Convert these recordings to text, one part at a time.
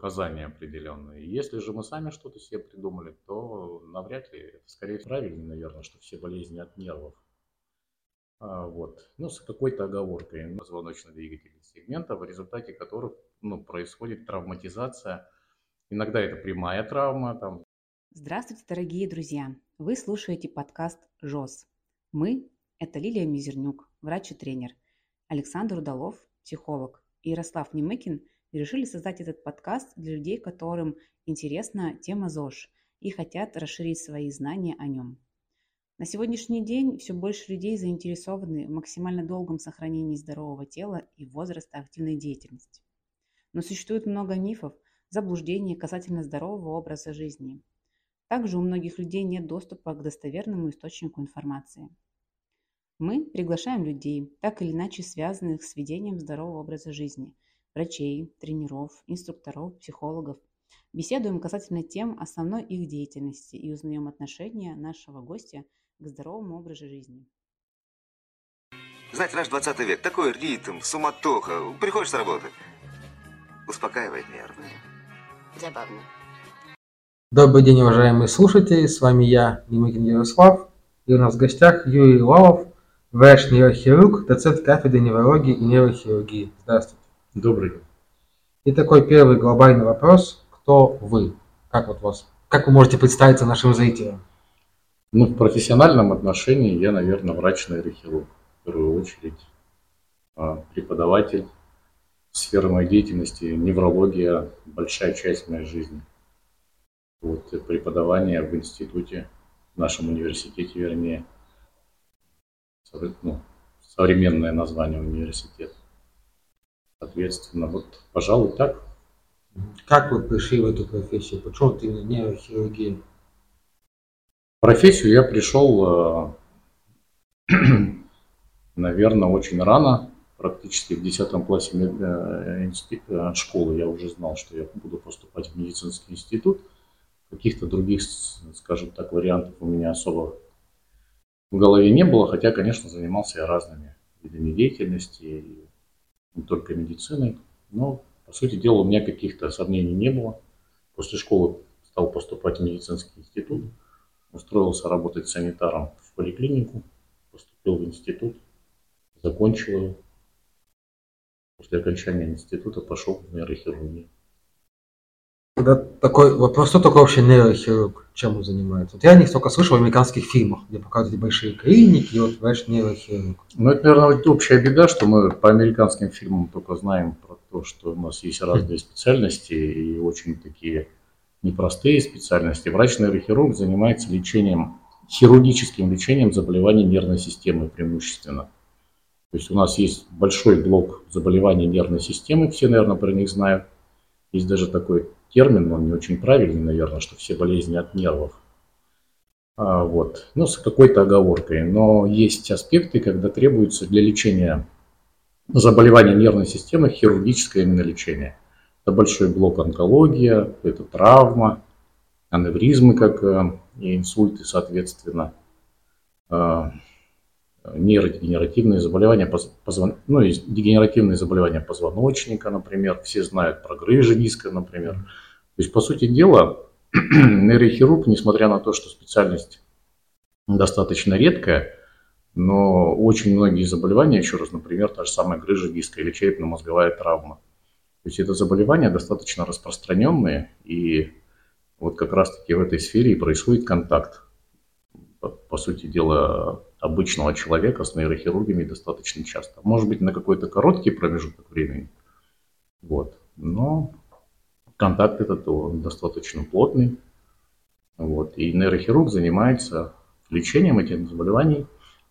показания определенные. Если же мы сами что-то себе придумали, то навряд ли, скорее правильнее, наверное, что все болезни от нервов. А, вот. Ну, с какой-то оговоркой ну, позвоночно-двигательных сегментов, в результате которых ну, происходит травматизация. Иногда это прямая травма. Там. Здравствуйте, дорогие друзья! Вы слушаете подкаст ЖОС. Мы – это Лилия Мизернюк, врач и тренер, Александр Удалов, психолог, и Ярослав Немыкин – решили создать этот подкаст для людей, которым интересна тема ЗОЖ и хотят расширить свои знания о нем. На сегодняшний день все больше людей заинтересованы в максимально долгом сохранении здорового тела и возраста активной деятельности. Но существует много мифов, заблуждений касательно здорового образа жизни. Также у многих людей нет доступа к достоверному источнику информации. Мы приглашаем людей, так или иначе связанных с ведением здорового образа жизни – врачей, тренеров, инструкторов, психологов. Беседуем касательно тем основной их деятельности и узнаем отношение нашего гостя к здоровому образу жизни. Знаете, наш 20 век, такой ритм, суматоха. Приходишь с работы, успокаивает нервы. Забавно. Добрый день, уважаемые слушатели. С вами я, Немыкин Ярослав. И у нас в гостях Юрий Лавов, врач-нейрохирург, доцент кафедры неврологии и нейрохирургии. Здравствуйте. Добрый. И такой первый глобальный вопрос. Кто вы? Как вот вас? Как вы можете представиться нашим зрителям? Ну, в профессиональном отношении я, наверное, врач-нейрохирург. В первую очередь а, преподаватель. Сфера моей деятельности – неврология, большая часть моей жизни. Вот, преподавание в институте, в нашем университете, вернее, ну, современное название университета. Соответственно, вот, пожалуй, так. Как вы пришли в эту профессию? Почему вот именно нейрохирургия? Профессию я пришел, э, наверное, очень рано, практически в 10 классе э, э, школы я уже знал, что я буду поступать в медицинский институт. Каких-то других, скажем так, вариантов у меня особо в голове не было, хотя, конечно, занимался я разными видами деятельности, не только медициной. Но, по сути дела, у меня каких-то сомнений не было. После школы стал поступать в медицинский институт, устроился работать санитаром в поликлинику, поступил в институт, закончил его. После окончания института пошел в нейрохирургию. Тогда такой вопрос, кто такой вообще нейрохирург, чем он занимается? Вот я не столько слышал в американских фильмах, где показывают большие клиники, и вот, знаешь, нейрохирург. Ну, это, наверное, общая беда, что мы по американским фильмам только знаем про то, что у нас есть разные специальности и очень такие непростые специальности. Врач-нейрохирург занимается лечением, хирургическим лечением заболеваний нервной системы преимущественно. То есть у нас есть большой блок заболеваний нервной системы, все, наверное, про них знают. Есть даже такой термин, он не очень правильный, наверное, что все болезни от нервов. А, вот. Ну, с какой-то оговоркой. Но есть аспекты, когда требуется для лечения заболеваний нервной системы хирургическое именно лечение. Это большой блок онкология, это травма, аневризмы, как э, и инсульты, соответственно, а, нейродегенеративные заболевания, позвон... ну, и дегенеративные заболевания позвоночника, например, все знают про грыжи диска, например. То есть, по сути дела, нейрохирург, несмотря на то, что специальность достаточно редкая, но очень многие заболевания, еще раз, например, та же самая грыжа диска или черепно-мозговая травма. То есть это заболевания достаточно распространенные, и вот как раз-таки в этой сфере и происходит контакт, по, по сути дела, обычного человека с нейрохирургами достаточно часто. Может быть, на какой-то короткий промежуток времени, вот, но контакт этот он достаточно плотный. Вот, и нейрохирург занимается лечением этих заболеваний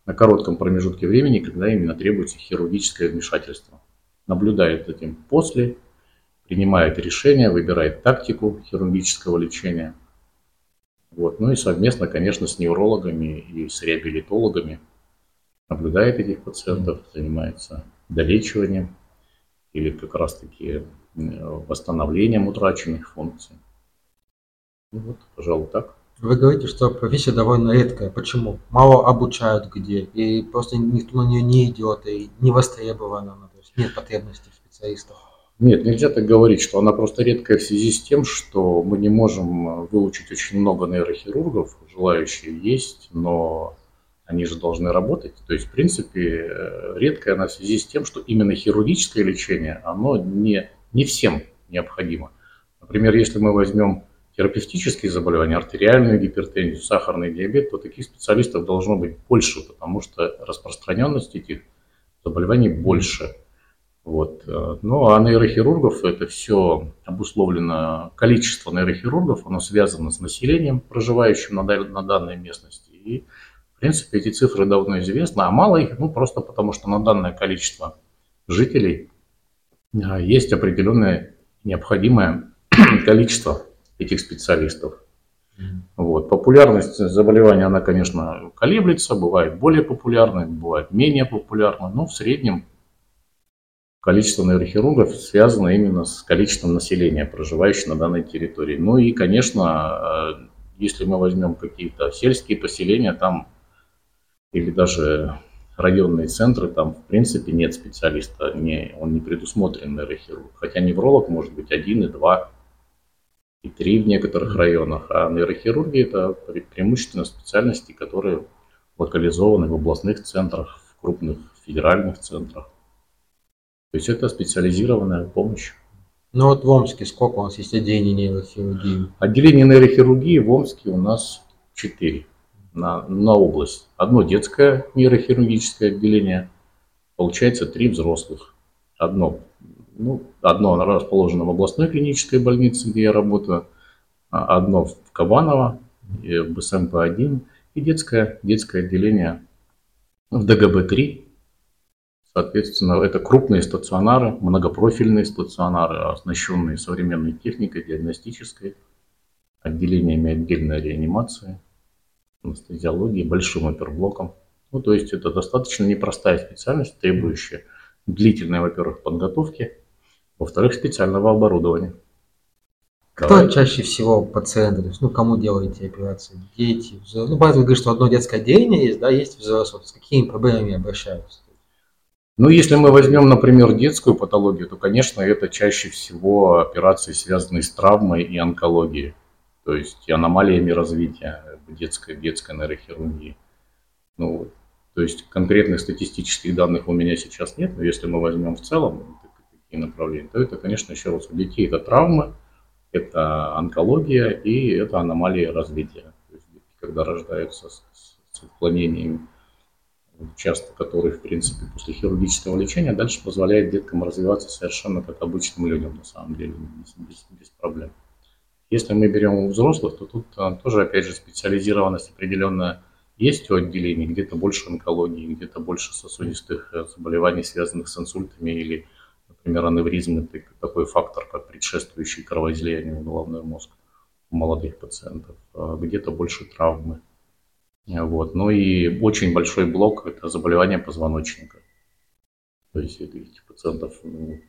на коротком промежутке времени, когда именно требуется хирургическое вмешательство. Наблюдает этим после, принимает решения, выбирает тактику хирургического лечения – вот. Ну и совместно, конечно, с неврологами и с реабилитологами наблюдает этих пациентов, занимается долечиванием или как раз-таки восстановлением утраченных функций. Ну вот, пожалуй, так. Вы говорите, что профессия довольно редкая. Почему? Мало обучают где, и просто никто на нее не идет, и не востребована, то есть нет потребности в специалистах. Нет, нельзя так говорить, что она просто редкая в связи с тем, что мы не можем выучить очень много нейрохирургов, желающие есть, но они же должны работать. То есть, в принципе, э, редкая она в связи с тем, что именно хирургическое лечение, оно не, не всем необходимо. Например, если мы возьмем терапевтические заболевания, артериальную гипертензию, сахарный диабет, то таких специалистов должно быть больше, потому что распространенность этих заболеваний больше. Вот. Ну а нейрохирургов это все обусловлено, количество нейрохирургов, оно связано с населением, проживающим на, на данной местности. И в принципе эти цифры давно известны, а мало их, ну просто потому что на данное количество жителей а, есть определенное необходимое количество этих специалистов. Вот. Популярность заболевания, она, конечно, колеблется, бывает более популярной, бывает менее популярной, но в среднем количество нейрохирургов связано именно с количеством населения, проживающего на данной территории. Ну и, конечно, э, если мы возьмем какие-то сельские поселения, там или даже районные центры, там в принципе нет специалиста, не, он не предусмотрен нейрохирург. Хотя невролог может быть один и два и три в некоторых районах, а нейрохирургия это преимущественно специальности, которые локализованы в областных центрах, в крупных федеральных центрах. То есть это специализированная помощь. Ну вот в Омске сколько у нас есть отделений нейрохирургии? Отделений нейрохирургии в Омске у нас четыре на, на область. Одно детское нейрохирургическое отделение, получается три взрослых. Одно ну, одно расположено в областной клинической больнице, где я работаю, а одно в Кабаново, в БСМП-1 и детское, детское отделение в ДГБ-3. Соответственно, это крупные стационары, многопрофильные стационары, оснащенные современной техникой, диагностической, отделениями отдельной реанимации, анестезиологии, большим оперблоком. Ну, то есть это достаточно непростая специальность, требующая длительной, во-первых, подготовки, во-вторых, специального оборудования. Кто Давай. чаще всего пациенты? Ну, кому делаете операции? Дети, взрослые? Ну, понятно, вы говорите, что одно детское отделение есть, да, есть взрослые. С какими проблемами обращаются? Ну, если мы возьмем, например, детскую патологию, то, конечно, это чаще всего операции, связанные с травмой и онкологией, то есть аномалиями развития детской, детской нейрохирургии. Ну, то есть конкретных статистических данных у меня сейчас нет, но если мы возьмем в целом, такие направления, то это, конечно, еще раз, у детей это травмы, это онкология и это аномалии развития. То есть дети, когда рождаются с, с отклонениями, часто которые, в принципе, после хирургического лечения дальше позволяет деткам развиваться совершенно как обычным людям, на самом деле, без, без, без проблем. Если мы берем у взрослых, то тут а, тоже, опять же, специализированность определенная есть у отделений, где-то больше онкологии, где-то больше сосудистых э, заболеваний, связанных с инсультами или Например, аневризм – это такой фактор, как предшествующий кровоизлиянию в головной мозг у молодых пациентов. А где-то больше травмы. Вот. Ну и очень большой блок – это заболевания позвоночника. То есть этих пациентов, ну,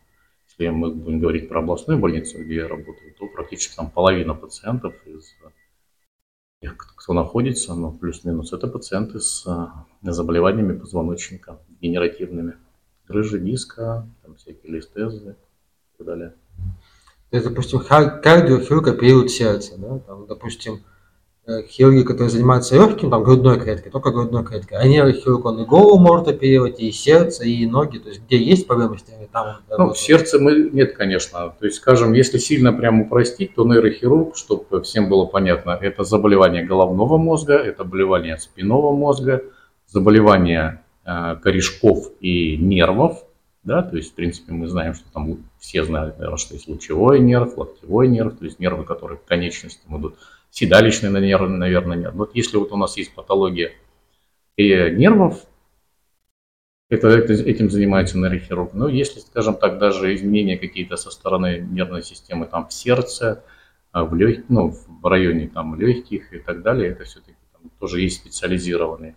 если мы будем говорить про областную больницу, где я работаю, то практически там половина пациентов из тех, кто находится, ну, плюс-минус, это пациенты с заболеваниями позвоночника, генеративными грыжи диска, там всякие листезы и так далее. То есть, допустим, кардиохирург оперирует сердце, да, там, допустим, э, хирурги, которые занимаются легким, там, грудной клеткой, только грудной клеткой, а нейрохирург, он и голову может оперировать, и сердце, и ноги, то есть, где есть проблемы с там... Ну, в сердце мы, нет, конечно, то есть, скажем, если сильно прямо упростить, то нейрохирург, чтобы всем было понятно, это заболевание головного мозга, это заболевание спинного мозга, заболевание Э, корешков и нервов, да, то есть, в принципе, мы знаем, что там все знают, наверное, что есть лучевой нерв, локтевой нерв, то есть нервы, которые к конечностям идут, седалищный нерв, наверное, нет. Вот если вот у нас есть патология и нервов, это, это, этим занимается нейрохирург. Но если, скажем так, даже изменения какие-то со стороны нервной системы там в сердце, э, в, лег... ну, в районе там легких и так далее, это все-таки тоже есть специализированные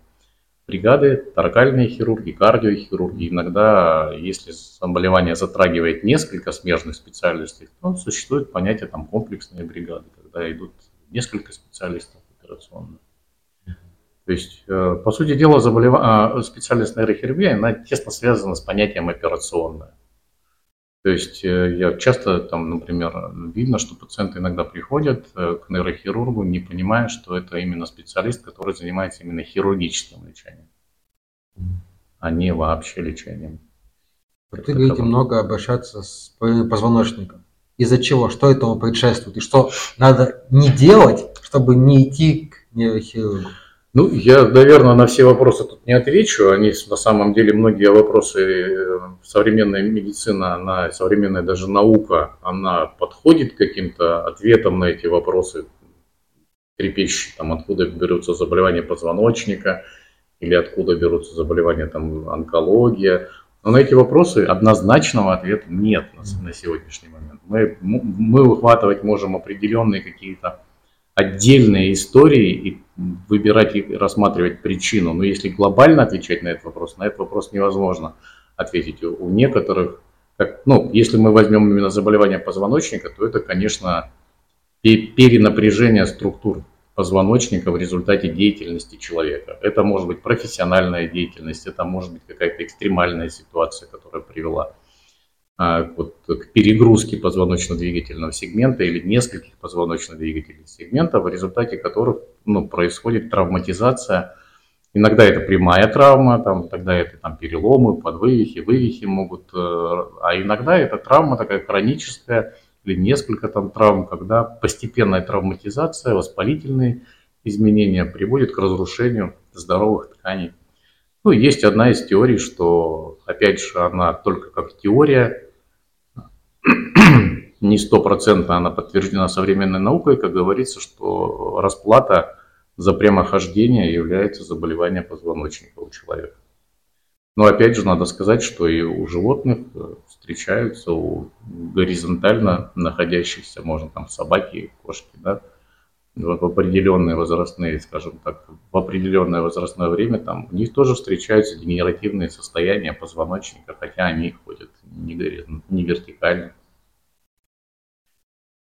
бригады, торакальные хирурги, кардиохирурги. Иногда, если заболевание затрагивает несколько смежных специальностей, то существует понятие там, комплексные бригады, когда идут несколько специалистов операционных. То есть, э, по сути дела, заболев... А, специальность нейрохирургии, она тесно связана с понятием операционная. То есть э, я часто там, например, видно, что пациенты иногда приходят э, к нейрохирургу, не понимая, что это именно специалист, который занимается именно хирургическим лечением, а не вообще лечением. Вы говорите много обращаться с позвоночником. Из-за чего? Что этому предшествует? И что надо не делать, чтобы не идти к нейрохирургу? Ну, я, наверное, на все вопросы тут не отвечу. Они, на самом деле, многие вопросы э, современная медицина, она, современная даже наука, она подходит к каким-то ответам на эти вопросы, трепещущие, там, откуда берутся заболевания позвоночника, или откуда берутся заболевания, там, онкология. Но на эти вопросы однозначного ответа нет на, на сегодняшний момент. Мы, мы выхватывать можем определенные какие-то отдельные истории и выбирать и рассматривать причину. Но если глобально отвечать на этот вопрос, на этот вопрос невозможно ответить. У некоторых, как, ну, если мы возьмем именно заболевание позвоночника, то это, конечно, перенапряжение структур позвоночника в результате деятельности человека. Это может быть профессиональная деятельность, это может быть какая-то экстремальная ситуация, которая привела а, вот, к перегрузке позвоночно-двигательного сегмента или нескольких позвоночно-двигательных сегментов, в результате которых ну, происходит травматизация. Иногда это прямая травма, там, тогда это там, переломы, подвывихи, вывихи могут, э, а иногда это травма такая хроническая или несколько там травм, когда постепенная травматизация, воспалительные изменения приводят к разрушению здоровых тканей. Ну, есть одна из теорий, что, опять же, она только как теория, не стопроцентно она подтверждена современной наукой, как говорится, что расплата за прямохождение является заболевание позвоночника у человека. Но опять же надо сказать, что и у животных э, встречаются, у горизонтально находящихся, можно там собаки, кошки, да, в определенные возрастные, скажем так, в определенное возрастное время, там у них тоже встречаются дегенеративные состояния позвоночника, хотя они ходят не, не вертикально.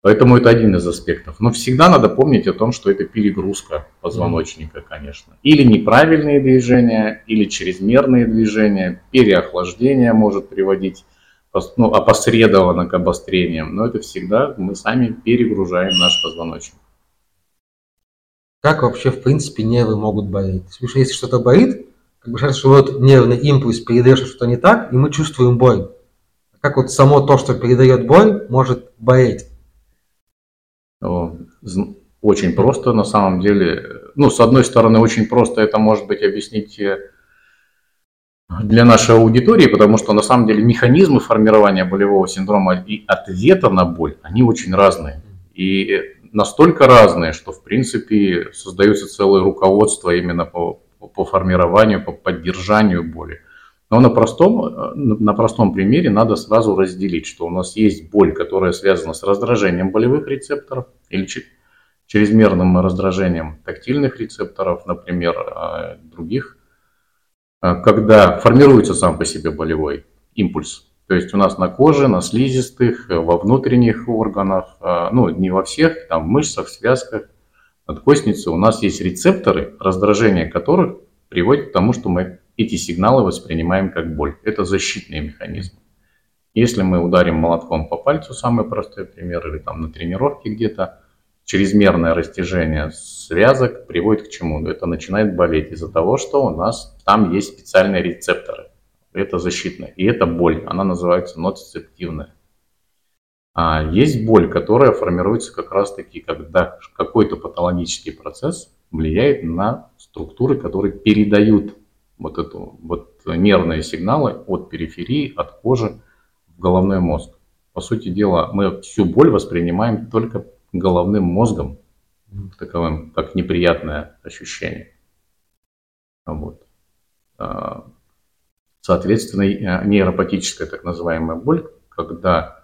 Поэтому это один из аспектов. Но всегда надо помнить о том, что это перегрузка позвоночника, конечно. Или неправильные движения, или чрезмерные движения, переохлаждение может приводить ну, опосредованно к обострениям. Но это всегда мы сами перегружаем наш позвоночник. Как вообще, в принципе, нервы могут болеть? Потому что если что-то болит, как бы кажется, что вот нервный импульс передает, что-то не так, и мы чувствуем боль. А как вот само то, что передает боль, может болеть? Очень просто на самом деле. Ну, с одной стороны, очень просто это может быть объяснить э, для нашей аудитории, потому что на самом деле механизмы формирования болевого синдрома и ответа на боль, они очень разные. И настолько разные, что в принципе создается целое руководство именно по, по формированию, по поддержанию боли. Но на простом, э, на простом примере надо сразу разделить, что у нас есть боль, которая связана с раздражением болевых рецепторов или чрезмерным раздражением тактильных рецепторов, например, э, других, э, когда формируется сам по себе болевой импульс. То есть у нас на коже, на слизистых, во внутренних органах, ну не во всех, там в мышцах, связках, надкостнице у нас есть рецепторы, раздражение которых приводит к тому, что мы эти сигналы воспринимаем как боль. Это защитные механизмы. Если мы ударим молотком по пальцу, самый простой пример, или там на тренировке где-то, чрезмерное растяжение связок приводит к чему? Это начинает болеть из-за того, что у нас там есть специальные рецепторы. Это защитное. И это боль. Она называется ноцицептивная. А есть боль, которая формируется как раз таки, когда какой-то патологический процесс влияет на структуры, которые передают вот, эту, вот нервные сигналы от периферии, от кожи в головной мозг. По сути дела, мы всю боль воспринимаем только головным мозгом, таковым, как неприятное ощущение. Вот. А, соответственно, нейропатическая так называемая боль, когда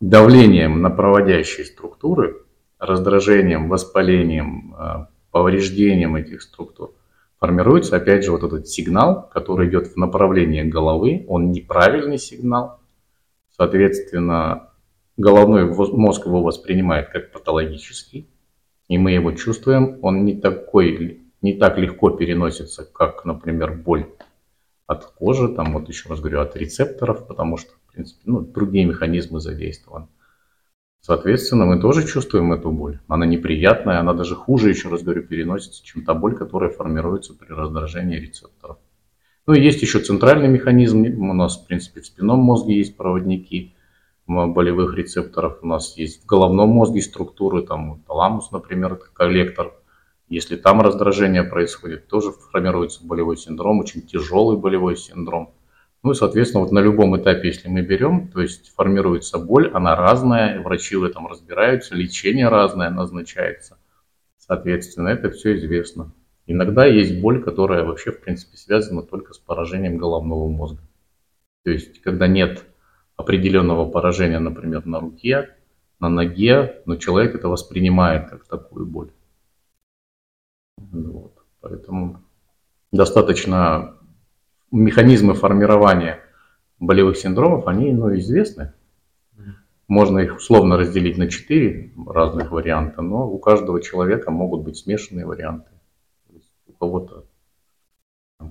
давлением на проводящие структуры, раздражением, воспалением, а, повреждением этих структур формируется опять же вот этот сигнал, который идет в направлении головы, он неправильный сигнал, соответственно, головной мозг его воспринимает как патологический, и мы его чувствуем, он не такой, не так легко переносится, как, например, боль от кожи, там вот еще раз говорю, от рецепторов, потому что принципе, ну, другие механизмы задействованы. Соответственно, мы тоже чувствуем эту боль. Она неприятная, она даже хуже, еще раз говорю, переносится, чем та боль, которая формируется при раздражении рецепторов. Ну и есть еще центральный механизм. У нас, в принципе, в спинном мозге есть проводники болевых рецепторов. У нас есть в головном мозге структуры, там таламус, например, это коллектор. Если там раздражение происходит, тоже формируется болевой синдром, очень тяжелый болевой синдром. Ну и, соответственно, вот на любом этапе, если мы берем, то есть формируется боль, она разная, врачи в этом разбираются, лечение разное назначается. Соответственно, это все известно. Иногда есть боль, которая вообще, в принципе, связана только с поражением головного мозга. То есть, когда нет определенного поражения, например, на руке, на ноге, но человек это воспринимает как такую боль. Вот. Поэтому достаточно механизмы формирования болевых синдромов, они ну, известны. Можно их условно разделить на четыре разных варианта, но у каждого человека могут быть смешанные варианты. У кого-то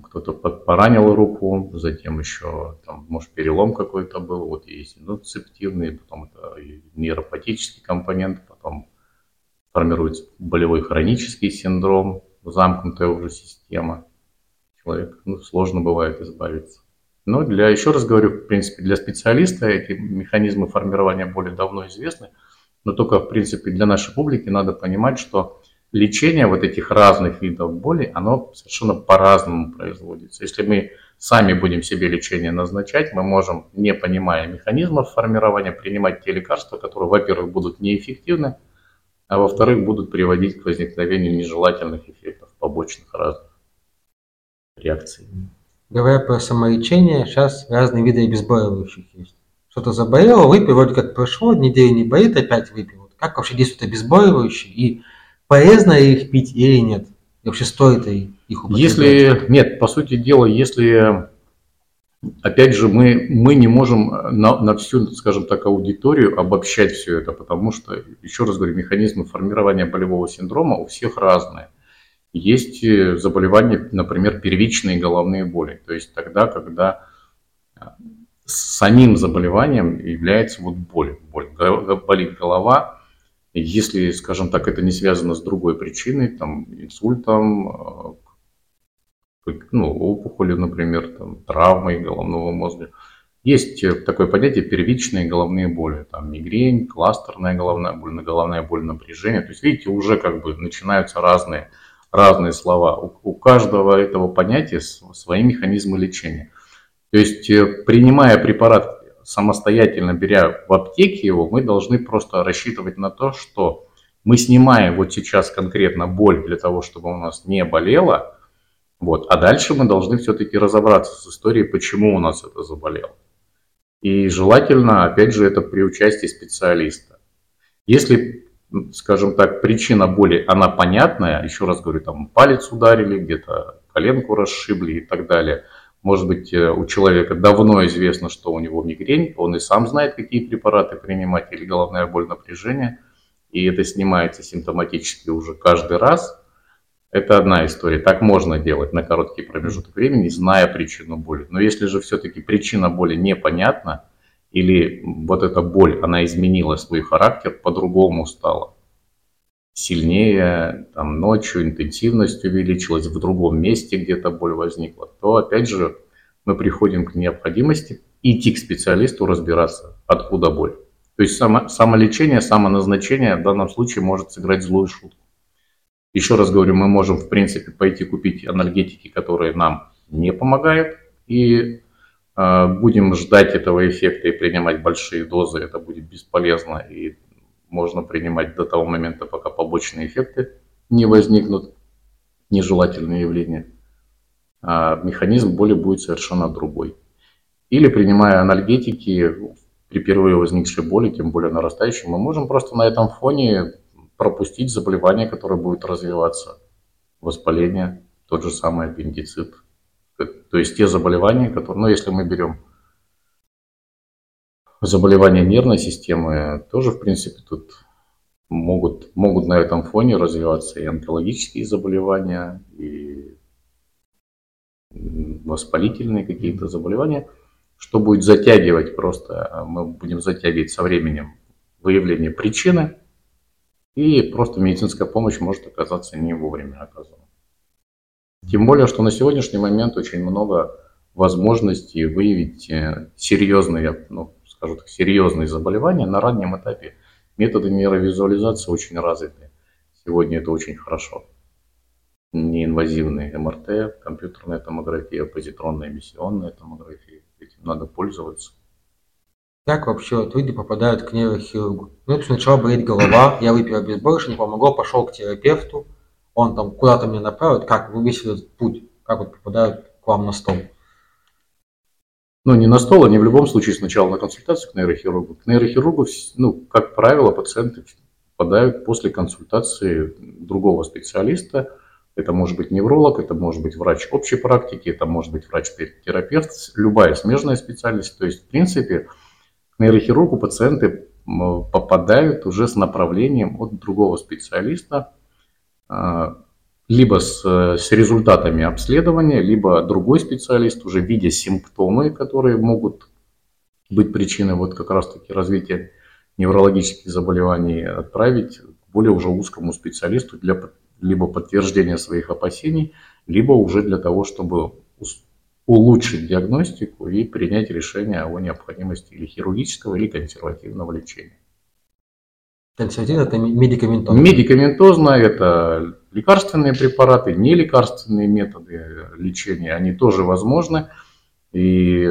кто-то поранил руку, затем еще, там, может, перелом какой-то был, вот есть индуцептивный, потом это нейропатический компонент, потом формируется болевой хронический синдром, замкнутая уже система человек, ну, сложно бывает избавиться. Но для, еще раз говорю, в принципе, для специалиста эти механизмы формирования боли давно известны, но только, в принципе, для нашей публики надо понимать, что лечение вот этих разных видов боли, оно совершенно по-разному производится. Если мы сами будем себе лечение назначать, мы можем, не понимая механизмов формирования, принимать те лекарства, которые, во-первых, будут неэффективны, а во-вторых, будут приводить к возникновению нежелательных эффектов побочных разных реакции. Говоря про самолечение, сейчас разные виды обезболивающих есть. Что-то заболело, выпил, вроде как прошло, неделю не болит, опять выпил. Вот как вообще действуют обезболивающие и полезно ли их пить или нет? И вообще стоит ли их употреблять? Если, нет, по сути дела, если, опять же, мы, мы не можем на, на всю, скажем так, аудиторию обобщать все это, потому что, еще раз говорю, механизмы формирования болевого синдрома у всех разные. Есть э, заболевания, например, первичные головные боли. То есть тогда, когда э, самим заболеванием является вот боль. боль. Болит голова. Если, скажем так, это не связано с другой причиной, там, инсультом, э, ну, опухолью, например, там, травмой головного мозга. Есть такое понятие первичные головные боли. Там мигрень, кластерная головная боль, головная боль напряжения. То есть, видите, уже как бы начинаются разные разные слова. У, у каждого этого понятия свои механизмы лечения. То есть, э, принимая препарат самостоятельно, беря в аптеке его, мы должны просто рассчитывать на то, что мы снимаем вот сейчас конкретно боль для того, чтобы у нас не болело, вот, а дальше мы должны все-таки разобраться с историей, почему у нас это заболело. И желательно, опять же, это при участии специалиста. Если скажем так, причина боли, она понятная. Еще раз говорю, там палец ударили, где-то коленку расшибли и так далее. Может быть, э, у человека давно известно, что у него мигрень, он и сам знает, какие препараты принимать, или головная боль, напряжение, и это снимается симптоматически уже каждый раз. Это одна история. Так можно делать на короткий промежуток времени, зная причину боли. Но если же все-таки причина боли непонятна, или вот эта боль, она изменила свой характер, по-другому стала сильнее, там ночью интенсивность увеличилась, в другом месте где-то боль возникла, то опять же мы приходим к необходимости идти к специалисту разбираться, откуда боль. То есть само, самолечение, самоназначение в данном случае может сыграть злую шутку. Еще раз говорю, мы можем в принципе пойти купить анальгетики, которые нам не помогают, и будем ждать этого эффекта и принимать большие дозы, это будет бесполезно и можно принимать до того момента, пока побочные эффекты не возникнут, нежелательные явления. А механизм боли будет совершенно другой. Или принимая анальгетики при первой возникшей боли, тем более нарастающей, мы можем просто на этом фоне пропустить заболевание, которое будет развиваться. Воспаление, тот же самый аппендицит, то есть те заболевания, которые, ну если мы берем заболевания нервной системы, тоже в принципе тут могут, могут на этом фоне развиваться и онкологические заболевания, и воспалительные какие-то заболевания. что будет затягивать просто, мы будем затягивать со временем выявление причины, и просто медицинская помощь может оказаться не вовремя оказана. Тем более, что на сегодняшний момент очень много возможностей выявить э, серьезные, ну, скажу так, серьезные заболевания на раннем этапе. Методы нейровизуализации очень развиты. Сегодня это очень хорошо. Неинвазивные МРТ, компьютерная томография, позитронная эмиссионная томография. Этим надо пользоваться. Как вообще вот люди попадают к нейрохирургу? Ну, сначала болит голова, я выпил обезболивающее, не помогло, пошел к терапевту, он там куда-то меня направит, как вы весь этот путь, как вот попадают к вам на стол? Ну, не на стол, они в любом случае сначала на консультацию к нейрохирургу. К нейрохирургу, ну, как правило, пациенты попадают после консультации другого специалиста. Это может быть невролог, это может быть врач общей практики, это может быть врач-терапевт, любая смежная специальность. То есть, в принципе, к нейрохирургу пациенты попадают уже с направлением от другого специалиста, а, либо с, с результатами обследования, либо другой специалист, уже видя симптомы, которые могут быть причиной вот как раз-таки развития неврологических заболеваний, отправить к более уже узкому специалисту для либо подтверждения своих опасений, либо уже для того, чтобы улучшить диагностику и принять решение о необходимости или хирургического, или консервативного лечения. Консервативно это медикаментозно? Медикаментозно это лекарственные препараты, нелекарственные методы лечения, они тоже возможны. И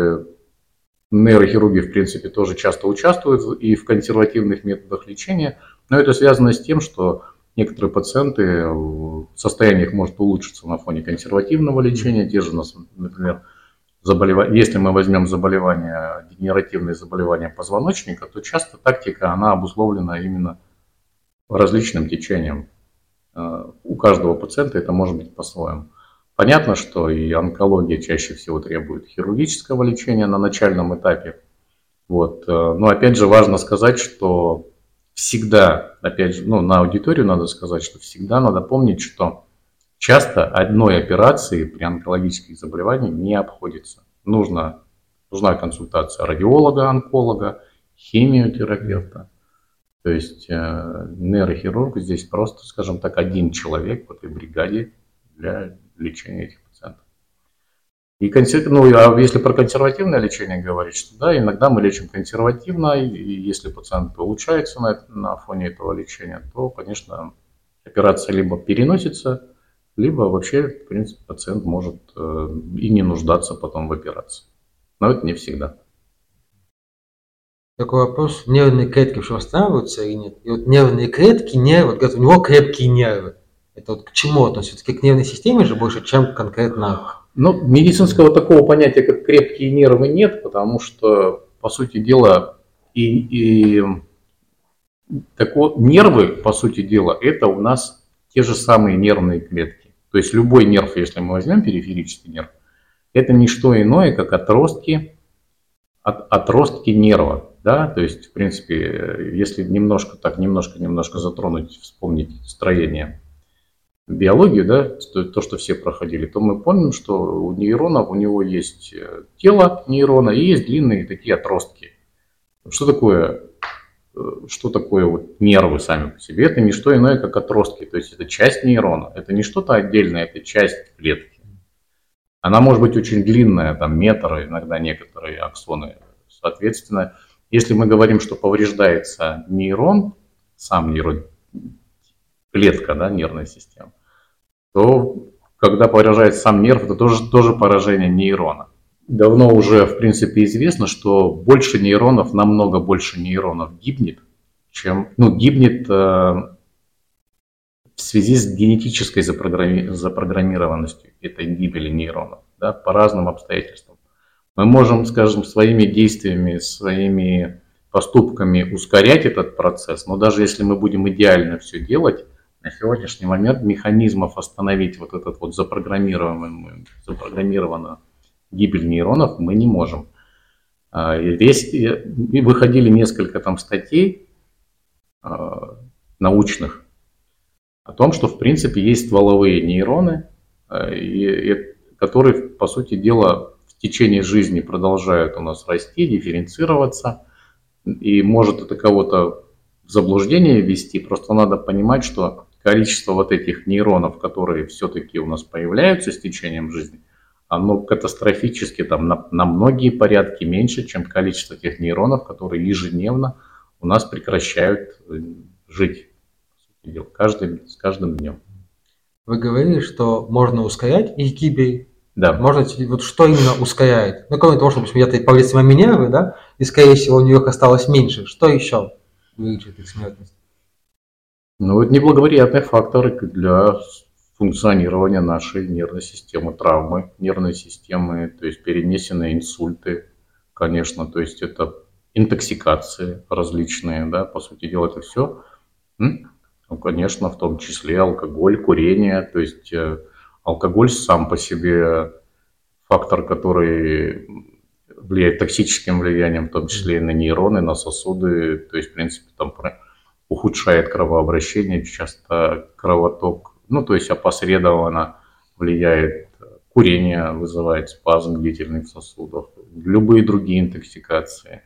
нейрохирурги, в принципе, тоже часто участвуют и в консервативных методах лечения, но это связано с тем, что некоторые пациенты в состояниях может улучшиться на фоне консервативного лечения, те же, например, заболевания, если мы возьмем заболевания, генеративные заболевания позвоночника, то часто тактика, она обусловлена именно различным течением. Э, у каждого пациента это может быть по-своему. Понятно, что и онкология чаще всего требует хирургического лечения на начальном этапе. Вот. Э, но опять же важно сказать, что всегда, опять же, ну, на аудиторию надо сказать, что всегда надо помнить, что Часто одной операции при онкологических заболеваниях не обходится. Нужно, нужна консультация радиолога, онколога, химиотерапевта. То есть э, нейрохирург здесь просто, скажем так, один человек в этой бригаде для лечения этих пациентов. И консер... ну, а если про консервативное лечение говорить, что да, иногда мы лечим консервативно, и если пациент улучшается на, на фоне этого лечения, то, конечно, операция либо переносится, либо вообще, в принципе, пациент может э, и не нуждаться потом в операции. Но это не всегда. Такой вопрос, нервные клетки вообще восстанавливаются или нет? И вот нервные клетки, нервы, вот говорят, у него крепкие нервы. Это вот к чему относится? Все-таки к нервной системе же больше, чем конкретно ну, медицинского такого понятия, как крепкие нервы, нет, потому что, по сути дела, и, и тако, нервы, по сути дела, это у нас те же самые нервные клетки. То есть любой нерв, если мы возьмем периферический нерв, это не что иное, как отростки, от, отростки нерва. Да? То есть, в принципе, если немножко так, немножко-немножко затронуть, вспомнить строение биологию, да, то, то, что все проходили, то мы помним, что у нейронов, у него есть э, тело нейрона и есть длинные такие отростки. Что такое что такое вот нервы сами по себе? Это не что иное, как отростки, то есть это часть нейрона, это не что-то отдельное, это часть клетки. Она может быть очень длинная, там метр, иногда некоторые аксоны. Соответственно, если мы говорим, что повреждается нейрон, сам нейрон, клетка, да, нервная система, то когда поражается сам нерв, это тоже, тоже поражение нейрона давно уже, в принципе, известно, что больше нейронов, намного больше нейронов гибнет, чем, ну, гибнет э, в связи с генетической запрограмми, запрограммированностью этой гибели нейронов, да, по разным обстоятельствам. Мы можем, скажем, своими действиями, своими поступками ускорять этот процесс, но даже если мы будем идеально все делать, на сегодняшний момент механизмов остановить вот этот вот запрограммированную, запрограммированную гибель нейронов мы не можем. А, весь, и выходили несколько там статей а, научных о том, что в принципе есть стволовые нейроны, а, которые по сути дела в течение жизни продолжают у нас расти, дифференцироваться, и может это кого-то в заблуждение ввести, просто надо понимать, что количество вот этих нейронов, которые все-таки у нас появляются с течением жизни, оно катастрофически там на, на многие порядки меньше, чем количество тех нейронов, которые ежедневно у нас прекращают э, жить каждым, с каждым днем. Вы говорили, что можно ускорять их гибель. Да. Можно, вот что именно ускоряет? Ну, кроме того, что, где-то повесила Минервы, да, и, скорее всего, у нее их осталось меньше. Что еще увеличивает их смертность? Ну, это неблагоприятные факторы для функционирования нашей нервной системы, травмы нервной системы, то есть перенесенные инсульты, конечно, то есть это интоксикации различные, да, по сути дела, это все, ну, конечно, в том числе алкоголь, курение, то есть э, алкоголь сам по себе фактор, который влияет токсическим влиянием, в том числе и на нейроны, на сосуды, то есть, в принципе, там ухудшает кровообращение, часто кровоток, ну, то есть опосредованно влияет курение, вызывает спазм длительных сосудов, любые другие интоксикации,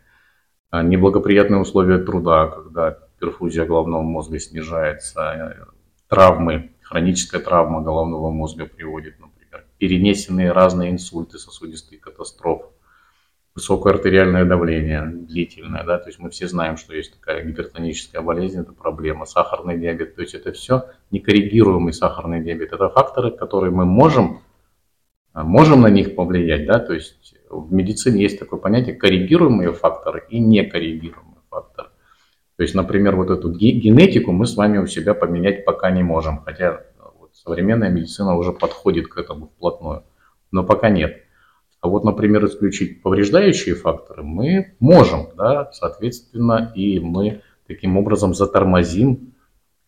а неблагоприятные условия труда, когда перфузия головного мозга снижается, травмы, хроническая травма головного мозга приводит, например, перенесенные разные инсульты, сосудистые катастрофы, высокое артериальное давление длительное, да, то есть мы все знаем, что есть такая гипертоническая болезнь, это проблема, сахарный диабет, то есть это все некоррегируемый сахарный диабет, это факторы, которые мы можем, можем на них повлиять, да, то есть в медицине есть такое понятие коррегируемые факторы и некоррегируемые факторы. То есть, например, вот эту генетику мы с вами у себя поменять пока не можем, хотя вот современная медицина уже подходит к этому вплотную, но пока нет. А вот, например, исключить повреждающие факторы мы можем, да, соответственно, и мы таким образом затормозим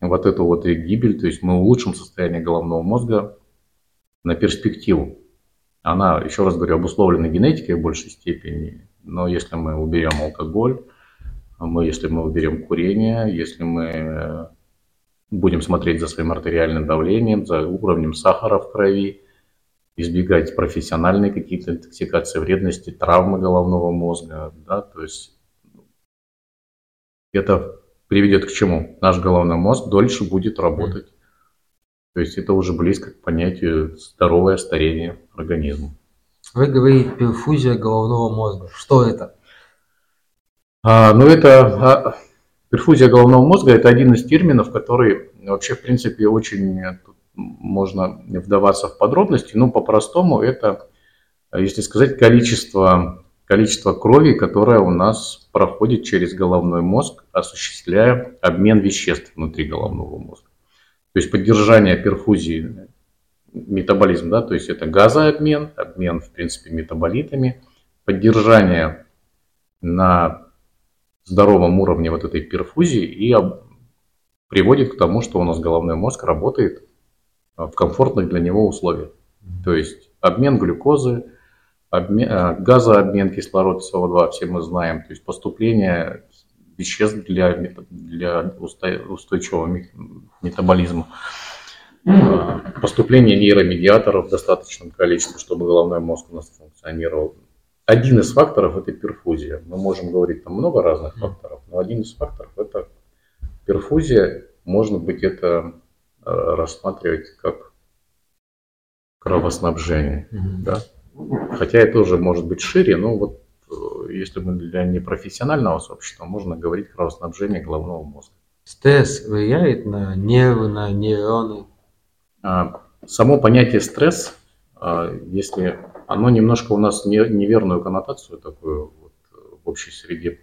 вот эту вот гибель, то есть мы улучшим состояние головного мозга на перспективу. Она, еще раз говорю, обусловлена генетикой в большей степени, но если мы уберем алкоголь, мы, если мы уберем курение, если мы будем смотреть за своим артериальным давлением, за уровнем сахара в крови, избегать профессиональные какие-то интоксикации, вредности, травмы головного мозга, да, то есть это приведет к чему? Наш головной мозг дольше будет работать. То есть это уже близко к понятию здоровое старение организма. Вы говорите перфузия головного мозга. Что это? А, ну это а, перфузия головного мозга это один из терминов, который вообще в принципе очень можно вдаваться в подробности, но по-простому это, если сказать, количество, количество крови, которое у нас проходит через головной мозг, осуществляя обмен веществ внутри головного мозга. То есть поддержание перфузии, метаболизм, да, то есть это газообмен, обмен, в принципе, метаболитами, поддержание на здоровом уровне вот этой перфузии и приводит к тому, что у нас головной мозг работает в комфортных для него условиях. То есть обмен глюкозы, обмен, э, газообмен кислорода СО2, все мы знаем, то есть поступление веществ для, для устойчивого метаболизма, э, поступление нейромедиаторов в достаточном количестве, чтобы головной мозг у нас функционировал. Один из факторов это перфузия. Мы можем говорить там много разных факторов, но один из факторов это перфузия. Может быть это рассматривать как кровоснабжение. Mm-hmm. Да? Хотя это тоже может быть шире, но вот э, если мы для непрофессионального сообщества, можно говорить кровоснабжение головного мозга. Стресс влияет на нервы, на нейроны? А, само понятие стресс, а, если оно немножко у нас неверную коннотацию такую вот, в общей среде.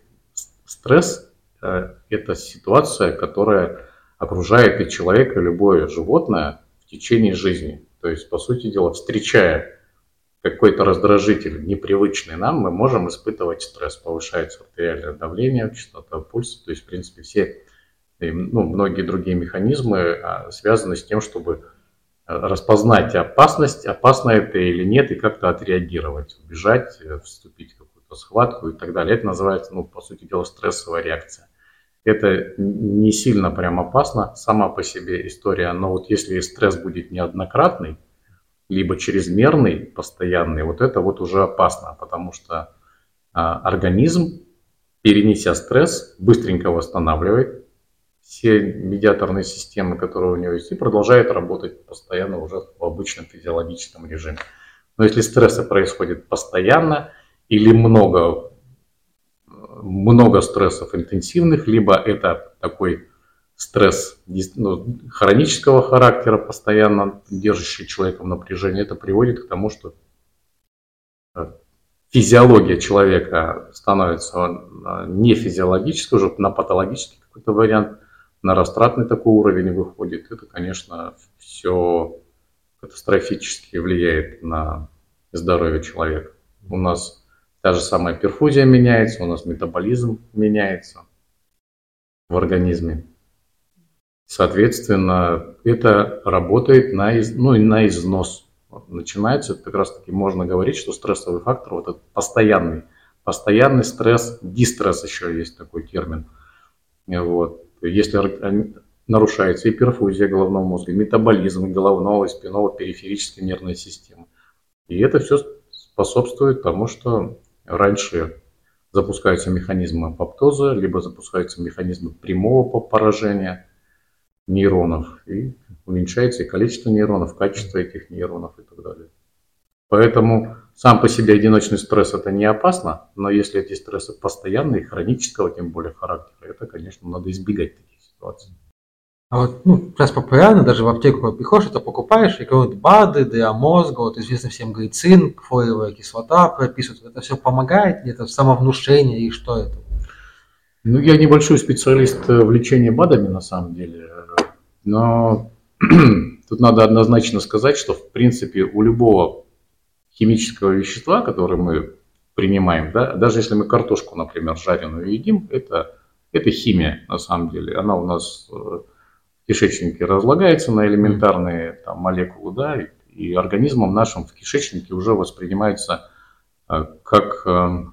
Стресс э, – это ситуация, которая окружает и человека, и любое животное в течение жизни. То есть, по сути дела, встречая какой-то раздражитель, непривычный нам, мы можем испытывать стресс, повышается артериальное давление, частота пульса, то есть, в принципе, все, ну, многие другие механизмы а, связаны с тем, чтобы а, распознать опасность, опасно это или нет, и как-то отреагировать, убежать, э, вступить в какую-то схватку и так далее. Это называется, ну, по сути дела, стрессовая реакция. Это не сильно прям опасно сама по себе история, но вот если стресс будет неоднократный, либо чрезмерный, постоянный, вот это вот уже опасно, потому что а, организм, перенеся стресс, быстренько восстанавливает все медиаторные системы, которые у него есть, и продолжает работать постоянно уже в обычном физиологическом режиме. Но если стрессы происходит постоянно или много, много стрессов интенсивных, либо это такой стресс ну, хронического характера, постоянно держащий человека в напряжении, это приводит к тому, что э, физиология человека становится э, не физиологической, уже на патологический какой-то вариант, на растратный такой уровень выходит. Это, конечно, все катастрофически влияет на здоровье человека. У нас та же самая перфузия меняется, у нас метаболизм меняется в организме. Соответственно, это работает на, из, ну, на износ. Начинается, как раз таки можно говорить, что стрессовый фактор, вот этот постоянный, постоянный стресс, дистресс еще есть такой термин. Вот. Если нарушается и перфузия головного мозга, и метаболизм головного и спинного периферической нервной системы. И это все способствует тому, что раньше запускаются механизмы апоптоза, либо запускаются механизмы прямого поражения – нейронов, и уменьшается и количество нейронов, качество этих нейронов и так далее. Поэтому сам по себе одиночный стресс это не опасно, но если эти стрессы постоянные, хронического тем более характера, это, конечно, надо избегать таких ситуаций. А вот, ну, сейчас популярно, даже в аптеку приходишь, это покупаешь, и какие-то БАДы для мозга, вот известно всем глицин, фолиевая кислота прописывают. Это все помогает, где-то самовнушение, и что это? Ну, я небольшой специалист в лечении БАДами, на самом деле. Но тут надо однозначно сказать, что в принципе у любого химического вещества, которое мы принимаем, да, даже если мы картошку, например, жареную едим, это, это химия на самом деле. Она у нас э, кишечнике разлагается на элементарные там, молекулы, да, и, организмом нашим в кишечнике уже воспринимается э, как э,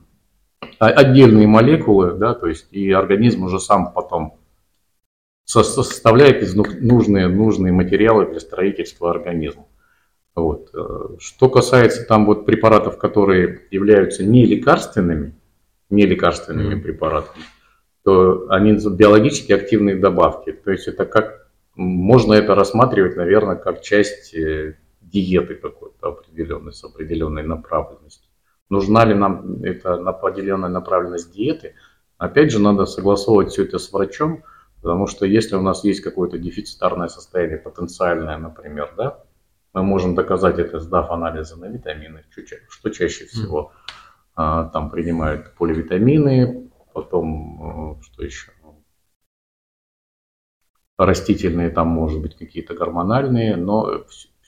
отдельные молекулы, да, то есть и организм уже сам потом составляет из нужные, нужные материалы для строительства организма. Вот. Э, что касается там вот препаратов, которые являются не лекарственными, не лекарственными mm-hmm. препаратами, то они биологически активные добавки. То есть это как можно это рассматривать, наверное, как часть э, диеты какой-то определенной, с определенной направленностью. Нужна ли нам эта определенная направленность диеты? Опять же, надо согласовывать все это с врачом, Потому что если у нас есть какое-то дефицитарное состояние, потенциальное, например, да, мы можем доказать это, сдав анализы на витамины, что чаще всего mm. там принимают поливитамины, потом что еще, растительные, там может быть какие-то гормональные, но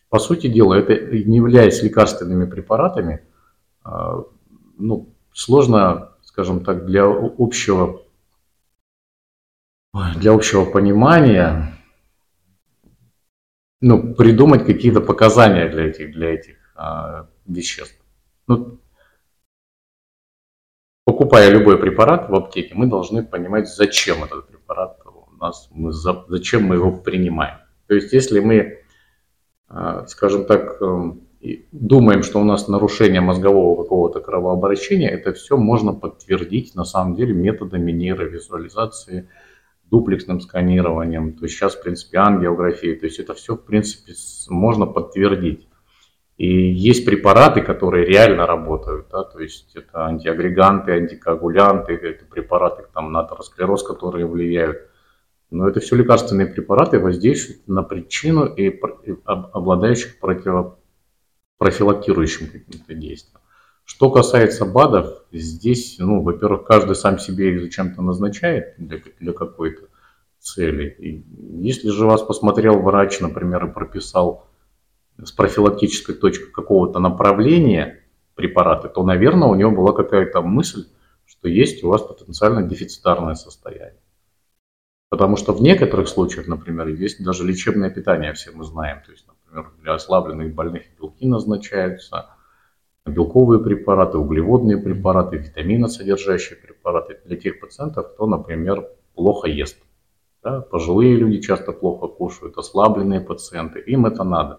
по сути дела это не являясь лекарственными препаратами, а, ну, сложно, скажем так, для общего для общего понимания, ну, придумать какие-то показания для этих, для этих а, веществ. Ну, покупая любой препарат в аптеке, мы должны понимать, зачем этот препарат нас, мы, за, зачем мы его принимаем. То есть, если мы, а, скажем так, эм, думаем, что у нас нарушение мозгового какого-то кровообращения, это все можно подтвердить на самом деле методами нейровизуализации, дуплексным сканированием, то есть сейчас, в принципе, ангиография, то есть это все, в принципе, можно подтвердить. И есть препараты, которые реально работают, да, то есть это антиагреганты, антикоагулянты, это препараты там, на атеросклероз, которые влияют. Но это все лекарственные препараты, воздействуют на причину и обладающих профилактирующим каким-то действием. Что касается БАДов, здесь, ну, во-первых, каждый сам себе их зачем-то назначает для, для какой-то цели. И если же вас посмотрел врач, например, и прописал с профилактической точки какого-то направления препараты, то, наверное, у него была какая-то мысль, что есть у вас потенциально дефицитарное состояние. Потому что в некоторых случаях, например, есть даже лечебное питание, все мы знаем. То есть, например, для ослабленных больных белки назначаются – белковые препараты, углеводные препараты, витаминосодержащие препараты для тех пациентов, кто, например, плохо ест. Да, пожилые люди часто плохо кушают, ослабленные пациенты, им это надо.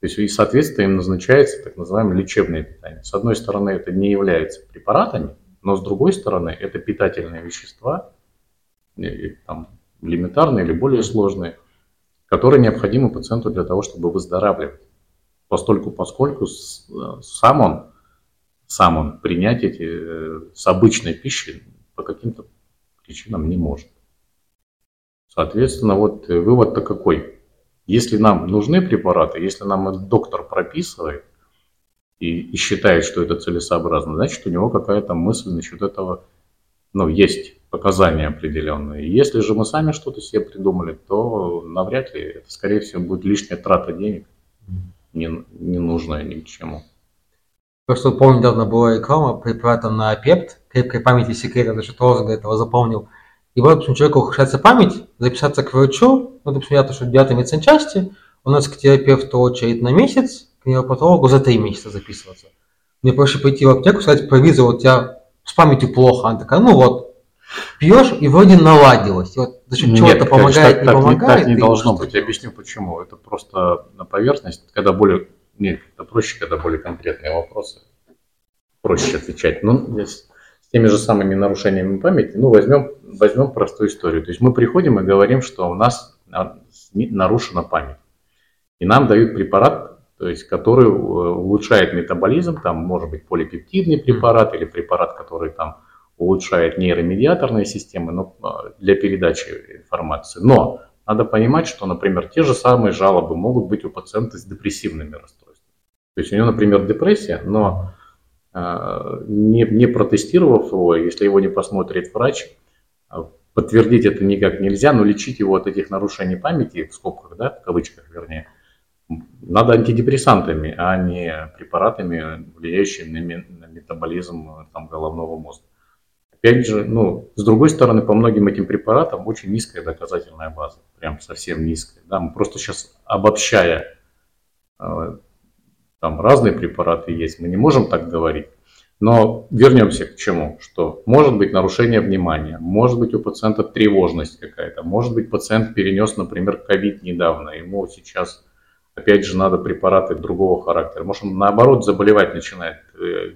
То есть, и, соответственно, им назначается так называемое лечебное питание. С одной стороны, это не является препаратами, но с другой стороны, это питательные вещества, там, элементарные или более сложные, которые необходимы пациенту для того, чтобы выздоравливать. Постольку, поскольку сам он, сам он принять эти э, с обычной пищей по каким-то причинам не может. Соответственно, вот вывод-то какой? Если нам нужны препараты, если нам доктор прописывает и, и считает, что это целесообразно, значит, у него какая-то мысль насчет этого, ну, есть показания определенные. Если же мы сами что-то себе придумали, то навряд ли это, скорее всего, будет лишняя трата денег, не, не нужная ни к чему. Просто помню, недавно была реклама препарата на апепт, крепкой памяти секрета, даже тоже до этого запомнил. И вот, допустим, человеку ухудшается память, записаться к врачу, ну, допустим, я то, что в 9 медсанчасти, у нас к терапевту очередь на месяц, к невропатологу за 3 месяца записываться. Мне проще пойти в аптеку, сказать, провизор, вот тебя с памятью плохо. Она такая, ну вот, пьешь и вроде наладилось. И вот за счет чего это помогает, так, не так, помогает. Так не должно быть. Я объясню почему. Это просто на поверхность, когда более... Нет, это проще, когда более конкретные вопросы. Проще отвечать. Ну, здесь с теми же самыми нарушениями памяти, ну, возьмем, возьмем простую историю. То есть мы приходим и говорим, что у нас нарушена память. И нам дают препарат, то есть, который э, улучшает метаболизм, там может быть полипептидный препарат или препарат, который там улучшает нейромедиаторные системы но, а, для передачи информации. Но надо понимать, что, например, те же самые жалобы могут быть у пациента с депрессивными расстройствами. То есть у него, например, депрессия, но а, не, не протестировав его, если его не посмотрит врач, а, подтвердить это никак нельзя, но лечить его от этих нарушений памяти, в скобках, да, в кавычках вернее, надо антидепрессантами, а не препаратами, влияющими на метаболизм там, головного мозга. Опять же, ну, с другой стороны, по многим этим препаратам очень низкая доказательная база, прям совсем низкая. Да, мы просто сейчас обобщая, э, там разные препараты есть, мы не можем так говорить. Но вернемся к чему, что может быть нарушение внимания, может быть у пациента тревожность какая-то, может быть пациент перенес, например, ковид недавно, ему сейчас опять же надо препараты другого характера, может он наоборот заболевать начинает э,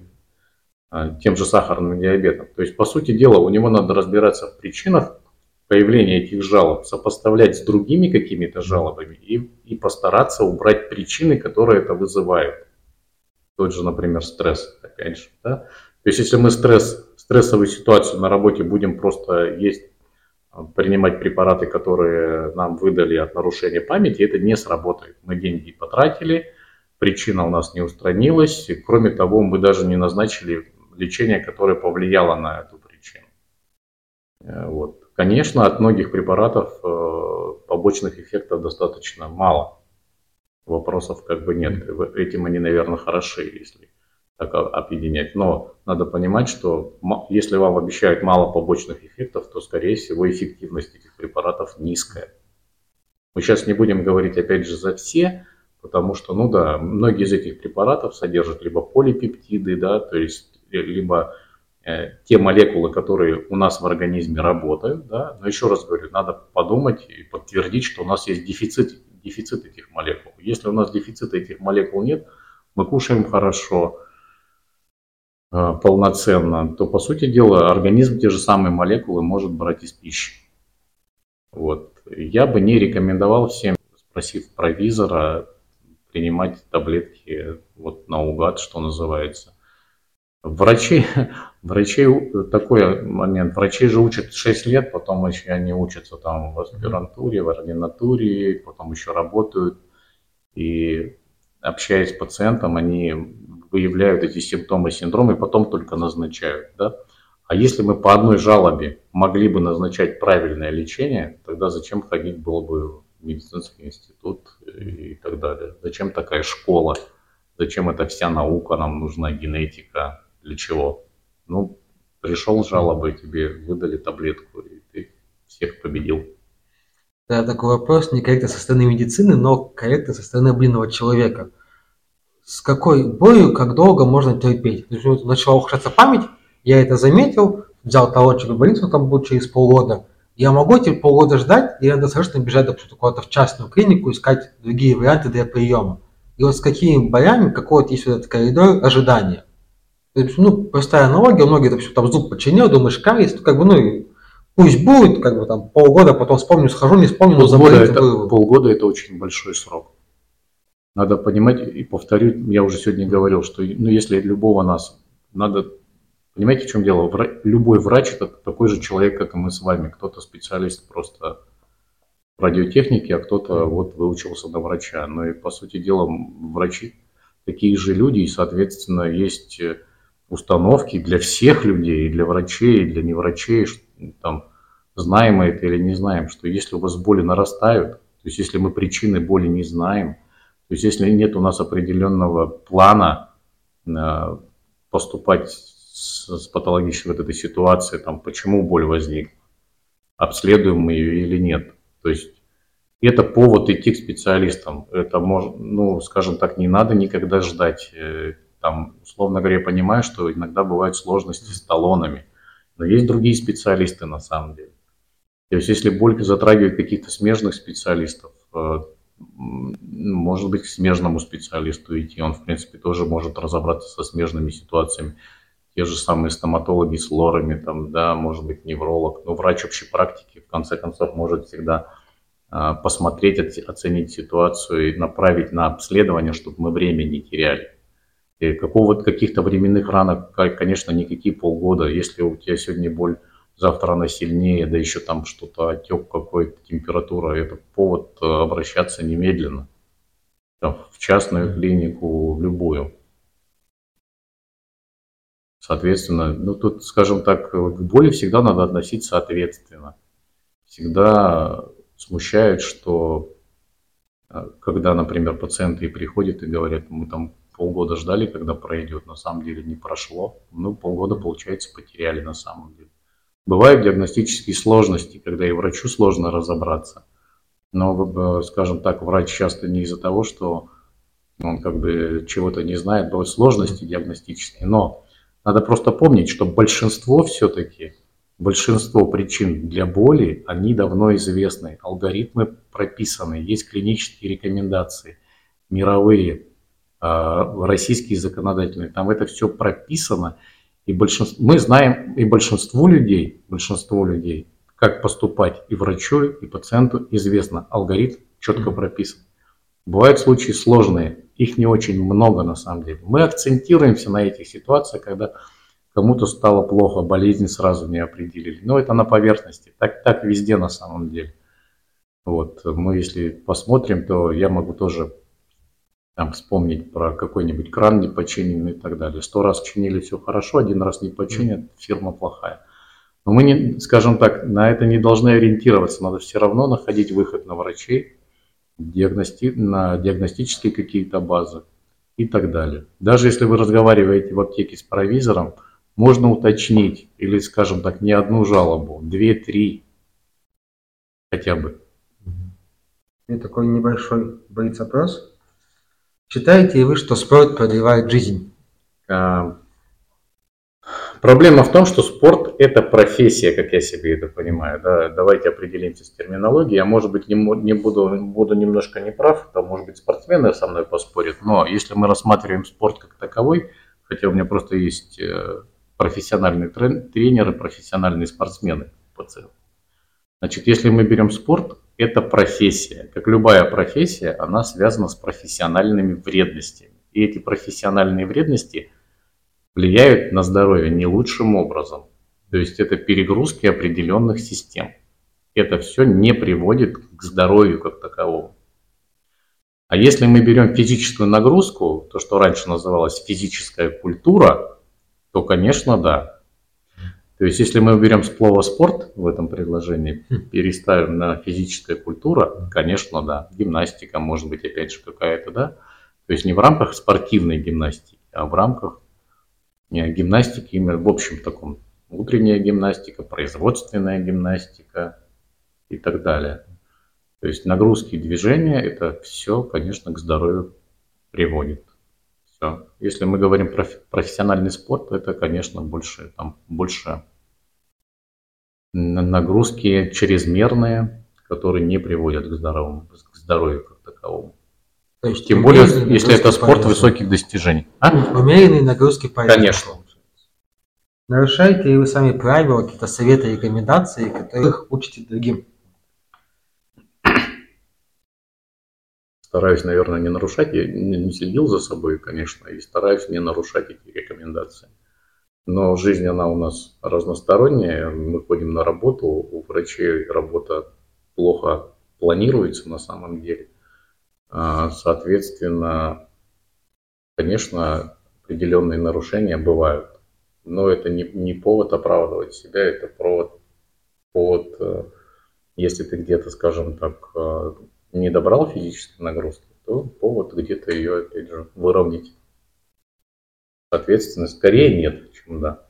тем же сахарным диабетом. То есть, по сути дела, у него надо разбираться в причинах появления этих жалоб, сопоставлять с другими какими-то жалобами и, и постараться убрать причины, которые это вызывают. Тот же, например, стресс, опять же. Да? То есть, если мы стресс, стрессовую ситуацию на работе будем просто есть, а, принимать препараты, которые нам выдали от нарушения памяти, это не сработает. Мы деньги потратили, причина у нас не устранилась. И, кроме того, мы даже не назначили лечение, которое повлияло на эту причину. Э, вот. Конечно, от многих препаратов э, побочных эффектов достаточно мало. Вопросов как бы нет. Этим они, наверное, хороши, если так объединять. Но надо понимать, что если вам обещают мало побочных эффектов, то, скорее всего, эффективность этих препаратов низкая. Мы сейчас не будем говорить, опять же, за все, потому что, ну да, многие из этих препаратов содержат либо полипептиды, да, то есть либо э, те молекулы, которые у нас в организме работают, да, но еще раз говорю, надо подумать и подтвердить, что у нас есть дефицит, дефицит этих молекул. Если у нас дефицита этих молекул нет, мы кушаем хорошо, э, полноценно, то, по сути дела, организм те же самые молекулы может брать из пищи. Вот. Я бы не рекомендовал всем, спросив провизора, принимать таблетки вот наугад, что называется. Врачи, врачи, такой момент, врачи же учат 6 лет, потом еще они учатся там в аспирантуре, в ординатуре, потом еще работают. И общаясь с пациентом, они выявляют эти симптомы синдрома и потом только назначают. Да? А если мы по одной жалобе могли бы назначать правильное лечение, тогда зачем ходить было бы в медицинский институт и так далее? Зачем такая школа? Зачем эта вся наука нам нужна, генетика? Для чего? Ну, пришел с жалобой, тебе выдали таблетку, и ты всех победил. Да, такой вопрос не корректно со стороны медицины, но корректно со стороны блинного человека. С какой болью, как долго можно терпеть? Начала ухудшаться память, я это заметил, взял талончик в больницу, там будет через полгода. Я могу эти полгода ждать, или надо срочно бежать допустим, куда-то в частную клинику, искать другие варианты для приема. и вот с какими болями, какой вот есть вот этот коридор ожидания. Ну, простая аналогия, многие, допустим, там зуб починил, думаешь, кариес, ну, как бы, ну, пусть будет, как бы там полгода, потом вспомню, схожу, не вспомню, но заболит, это, полгода это очень большой срок. Надо понимать, и повторю, я уже сегодня говорил, что ну, если любого нас, надо, понимаете, в чем дело? Вра- любой врач это такой же человек, как и мы с вами. Кто-то специалист просто в радиотехнике, а кто-то вот выучился на врача. Но и по сути дела врачи такие же люди, и, соответственно, есть э, установки для всех людей, и для врачей, и для неврачей, там, знаем мы это или не знаем, что если у вас боли нарастают, то есть если мы причины боли не знаем, то есть если нет у нас определенного плана э, поступать с, с патологической вот этой ситуацией, там, почему боль возникла, обследуем мы ее или нет. То есть это повод идти к специалистам. Это может, ну, скажем так, не надо никогда ждать. Э, Там, условно говоря, я понимаю, что иногда бывают сложности с талонами, но есть другие специалисты на самом деле. То есть если боль затрагивает каких-то смежных специалистов, э, может быть, к смежному специалисту идти. Он, в принципе, тоже может разобраться со смежными ситуациями. Те же самые стоматологи с лорами, там, да, может быть, невролог. Но врач общей практики, в конце концов, может всегда а, посмотреть, оц- оценить ситуацию и направить на обследование, чтобы мы время не теряли. И какого каких-то временных ранок, конечно, никакие полгода. Если у тебя сегодня боль, завтра она сильнее, да еще там что-то, отек какой-то, температура, это повод э, обращаться немедленно. Там, в частную клинику, в любую. Соответственно, ну тут, скажем так, к боли всегда надо относиться ответственно. Всегда смущает, что э, когда, например, пациенты приходят и говорят, мы там полгода ждали, когда пройдет, на самом деле не прошло. Ну, полгода, получается, потеряли на самом деле. Бывают диагностические сложности, когда и врачу сложно разобраться. Но, скажем так, врач часто не из-за того, что он как бы чего-то не знает, бывают сложности диагностические. Но надо просто помнить, что большинство все-таки, большинство причин для боли, они давно известны. Алгоритмы прописаны, есть клинические рекомендации, мировые, российские законодательные. Там это все прописано. И большинство, мы знаем, и большинству людей, большинству людей, как поступать и врачу, и пациенту известно. Алгоритм четко прописан. Бывают случаи сложные, их не очень много на самом деле. Мы акцентируемся на этих ситуациях, когда кому-то стало плохо, болезнь сразу не определили. Но это на поверхности, так, так везде на самом деле. Вот, мы если посмотрим, то я могу тоже там вспомнить про какой-нибудь кран не починенный и так далее. Сто раз чинили все хорошо, один раз не починят, фирма плохая. Но мы, не, скажем так, на это не должны ориентироваться, надо все равно находить выход на врачей, диагности... на диагностические какие-то базы и так далее. Даже если вы разговариваете в аптеке с провизором, можно уточнить или, скажем так, не одну жалобу, две-три хотя бы. И такой небольшой блиц опрос. Считаете ли вы, что спорт продлевает жизнь? А, Проблема в том, что спорт – это профессия, как я себе это понимаю. Да? Давайте определимся с терминологией. Я, может быть, не, не буду, буду немножко неправ, там, может быть, спортсмены со мной поспорят, но если мы рассматриваем спорт как таковой, хотя у меня просто есть э, профессиональные трен- тренеры, профессиональные спортсмены, пациенты. Значит, если мы берем спорт, это профессия. Как любая профессия, она связана с профессиональными вредностями. И эти профессиональные вредности влияют на здоровье не лучшим образом. То есть это перегрузки определенных систем. Это все не приводит к здоровью как таковому. А если мы берем физическую нагрузку, то, что раньше называлось физическая культура, то, конечно, да. То есть, если мы берем слово спорт в этом предложении, переставим на физическая культура, конечно, да. Гимнастика, может быть, опять же, какая-то, да. То есть не в рамках спортивной гимнастики, а в рамках э, гимнастики, именно в общем таком утренняя гимнастика, производственная гимнастика и так далее. То есть нагрузки и движения, это все, конечно, к здоровью приводит. Все. Если мы говорим про профессиональный спорт, то это, конечно, больше, там, больше нагрузки чрезмерные, которые не приводят к здоровому, к здоровью как таковому. То есть Тем более, если это спорт высоких достижений. А? Умеренные нагрузки полезны. Конечно. Нарушаете ли вы сами правила, какие-то советы, рекомендации, которых учите другим? Стараюсь, наверное, не нарушать. Я не следил за собой, конечно, и стараюсь не нарушать эти рекомендации. Но жизнь, она у нас разносторонняя. Мы ходим на работу, у врачей работа плохо планируется на самом деле. А, Соответственно, конечно, определенные нарушения бывают. Но это не, не повод оправдывать себя, это повод, повод, э, если ты где-то, скажем так, э, не добрал физической нагрузки, то повод где-то ее, опять же, выровнять. Соответственно, скорее нет, чем да.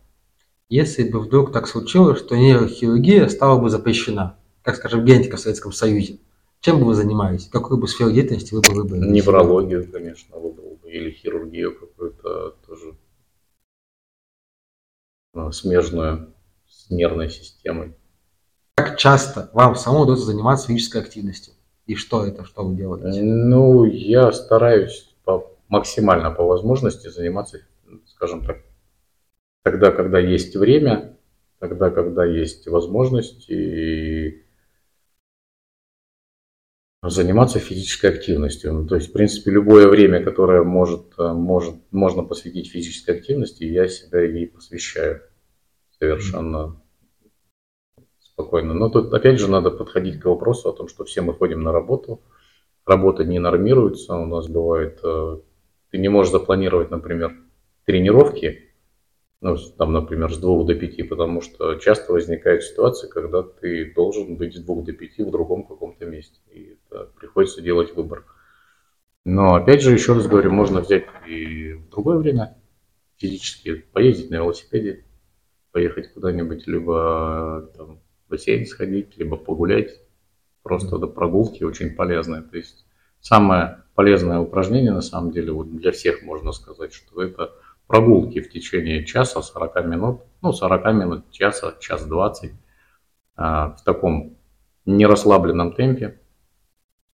Если бы вдруг так случилось, что нейрохирургия стала бы запрещена, как, скажем, генетика в Советском Союзе, чем бы вы занимались? Какую бы сферу деятельности вы бы выбрали? Неврологию, конечно, выбрал бы, или хирургию какую-то тоже э, смежную с нервной системой. Как часто вам самому удается заниматься физической активностью? И что это, что вы делаете? Ну, я стараюсь по, максимально по возможности заниматься, скажем так, тогда, когда есть время, тогда, когда есть возможность и заниматься физической активностью. Ну, то есть, в принципе, любое время, которое может, э, может, можно посвятить физической активности, я себя ей посвящаю совершенно спокойно. Но тут, опять же, надо подходить к вопросу о том, что все мы ходим на работу, работа не нормируется, у нас бывает, э, ты не можешь запланировать, например, тренировки, ну, там, например, с двух до пяти, потому что часто возникает ситуация, когда ты должен быть с двух до пяти в другом каком-то месте, и это приходится делать выбор. Но, опять же, еще раз говорю, можно взять и в другое время физически, поездить на велосипеде, поехать куда-нибудь, либо там, в бассейн сходить, либо погулять, просто до прогулки очень полезное. То есть самое полезное упражнение, на самом деле, вот для всех можно сказать, что это прогулки в течение часа, 40 минут, ну, 40 минут, часа, час 20, а, в таком нерасслабленном темпе,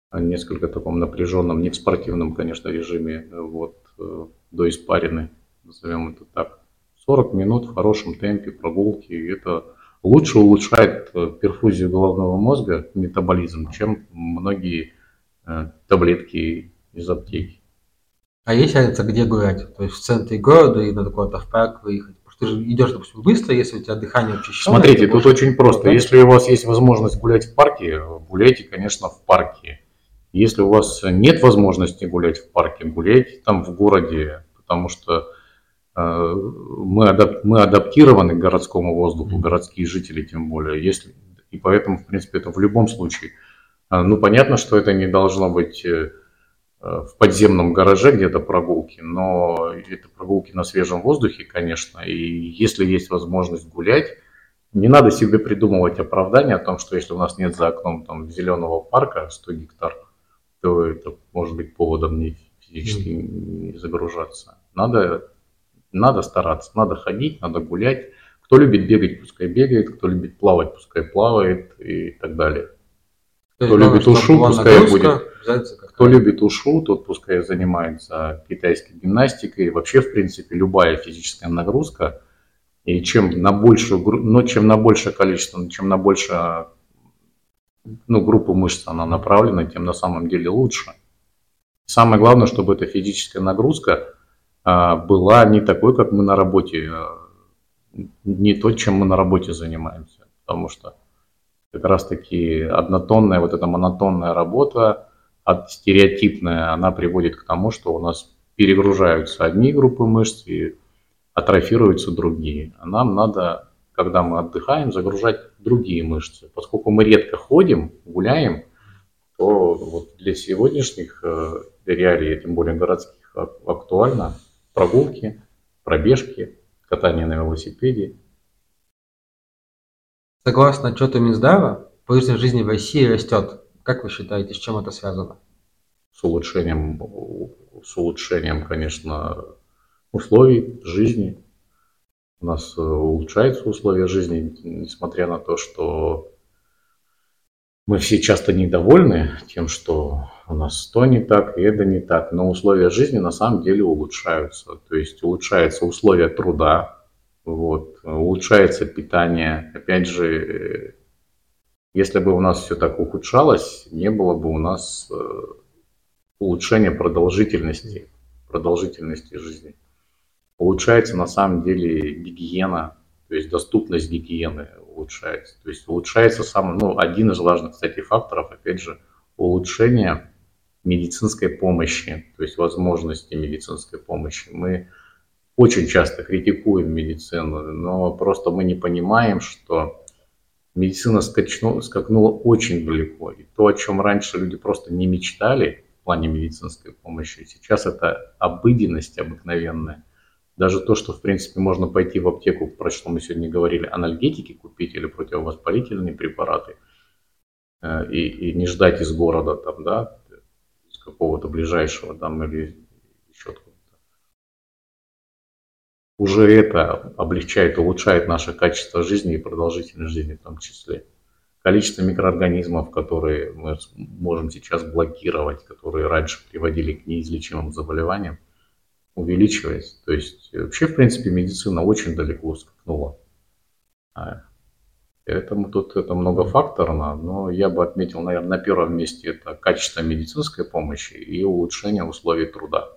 а, несколько таком напряженном, не в спортивном, конечно, режиме, э, вот, э, до испарины, назовем это так. 40 минут в хорошем темпе прогулки, и это лучше улучшает э, перфузию головного мозга, метаболизм, чем многие таблетки из аптеки. А есть разница, где гулять? То есть в центре города или надо куда-то в парк выехать? Потому что ты же идешь, допустим, быстро, если у тебя дыхание учащенное. Смотрите, тут очень просто. Да? Если у вас есть возможность гулять в парке, гуляйте, конечно, в парке. Если у вас нет возможности гулять в парке, гуляйте там в городе, потому что э, мы, адап- мы адаптированы к городскому воздуху, городские жители тем более. Если, и поэтому, в принципе, это в любом случае. А, Ну, понятно, что это не должно быть э, в подземном гараже где-то прогулки, но это прогулки на свежем воздухе, конечно. И если есть возможность гулять, не надо себе придумывать оправдание о том, что если у нас нет за окном там зеленого парка 100 гектар, то это может быть поводом не физически не загружаться. Надо, надо стараться, надо ходить, надо гулять. Кто любит бегать, пускай бегает, кто любит плавать, пускай плавает и так далее. То кто есть любит ушу, пускай нагрузка, как-то- Кто любит ушу, тот пускай занимается китайской гимнастикой. Вообще, в принципе, любая физическая нагрузка. И чем на большую, гру- ну, чем на большее количество, чем на большее, ну, группу мышц она направлена, тем на самом деле лучше. Самое главное, чтобы эта физическая нагрузка а, была не такой, как мы на работе, а, не то, чем мы на работе занимаемся. Потому что как раз таки однотонная, вот эта монотонная работа, от стереотипная, она приводит к тому, что у нас перегружаются одни группы мышц и атрофируются другие. А нам надо, когда мы отдыхаем, загружать другие мышцы. Поскольку мы редко ходим, гуляем, то вот для сегодняшних э, реалий, тем более городских, ак- актуально прогулки, пробежки, катание на велосипеде. Согласно отчету Минздрава, продолжительность жизни в России растет. Как вы считаете, с чем это связано? с улучшением, с улучшением, конечно, условий жизни. У нас э, улучшаются условия жизни, несмотря на то, что мы все часто недовольны тем, что у нас то не так, и это не так, но условия жизни на самом деле улучшаются. То есть улучшаются условия труда, вот, улучшается питание. Опять же, если бы у нас все так ухудшалось, не было бы у нас э, улучшения продолжительности, продолжительности жизни. Улучшается на самом деле гигиена, то есть доступность гигиены улучшается. То есть улучшается сам, ну, один из важных, кстати, факторов, опять же, улучшение медицинской помощи, то есть возможности медицинской помощи. Мы очень часто критикуем медицину, но просто мы не понимаем, что медицина скачнула, скакнула очень далеко. И то, о чем раньше люди просто не мечтали в плане медицинской помощи, сейчас это обыденность обыкновенная. Даже то, что, в принципе, можно пойти в аптеку, про что мы сегодня говорили, анальгетики купить или противовоспалительные препараты, э, и, и не ждать из города там, да, из какого-то ближайшего там или еще откуда-то. Уже это облегчает, улучшает наше качество жизни и продолжительность жизни в том числе. Количество микроорганизмов, которые мы можем сейчас блокировать, которые раньше приводили к неизлечимым заболеваниям, увеличивается. То есть вообще, в принципе, медицина очень далеко скакнула. А, поэтому тут это многофакторно, но я бы отметил, наверное, на первом месте это качество медицинской помощи и улучшение условий труда.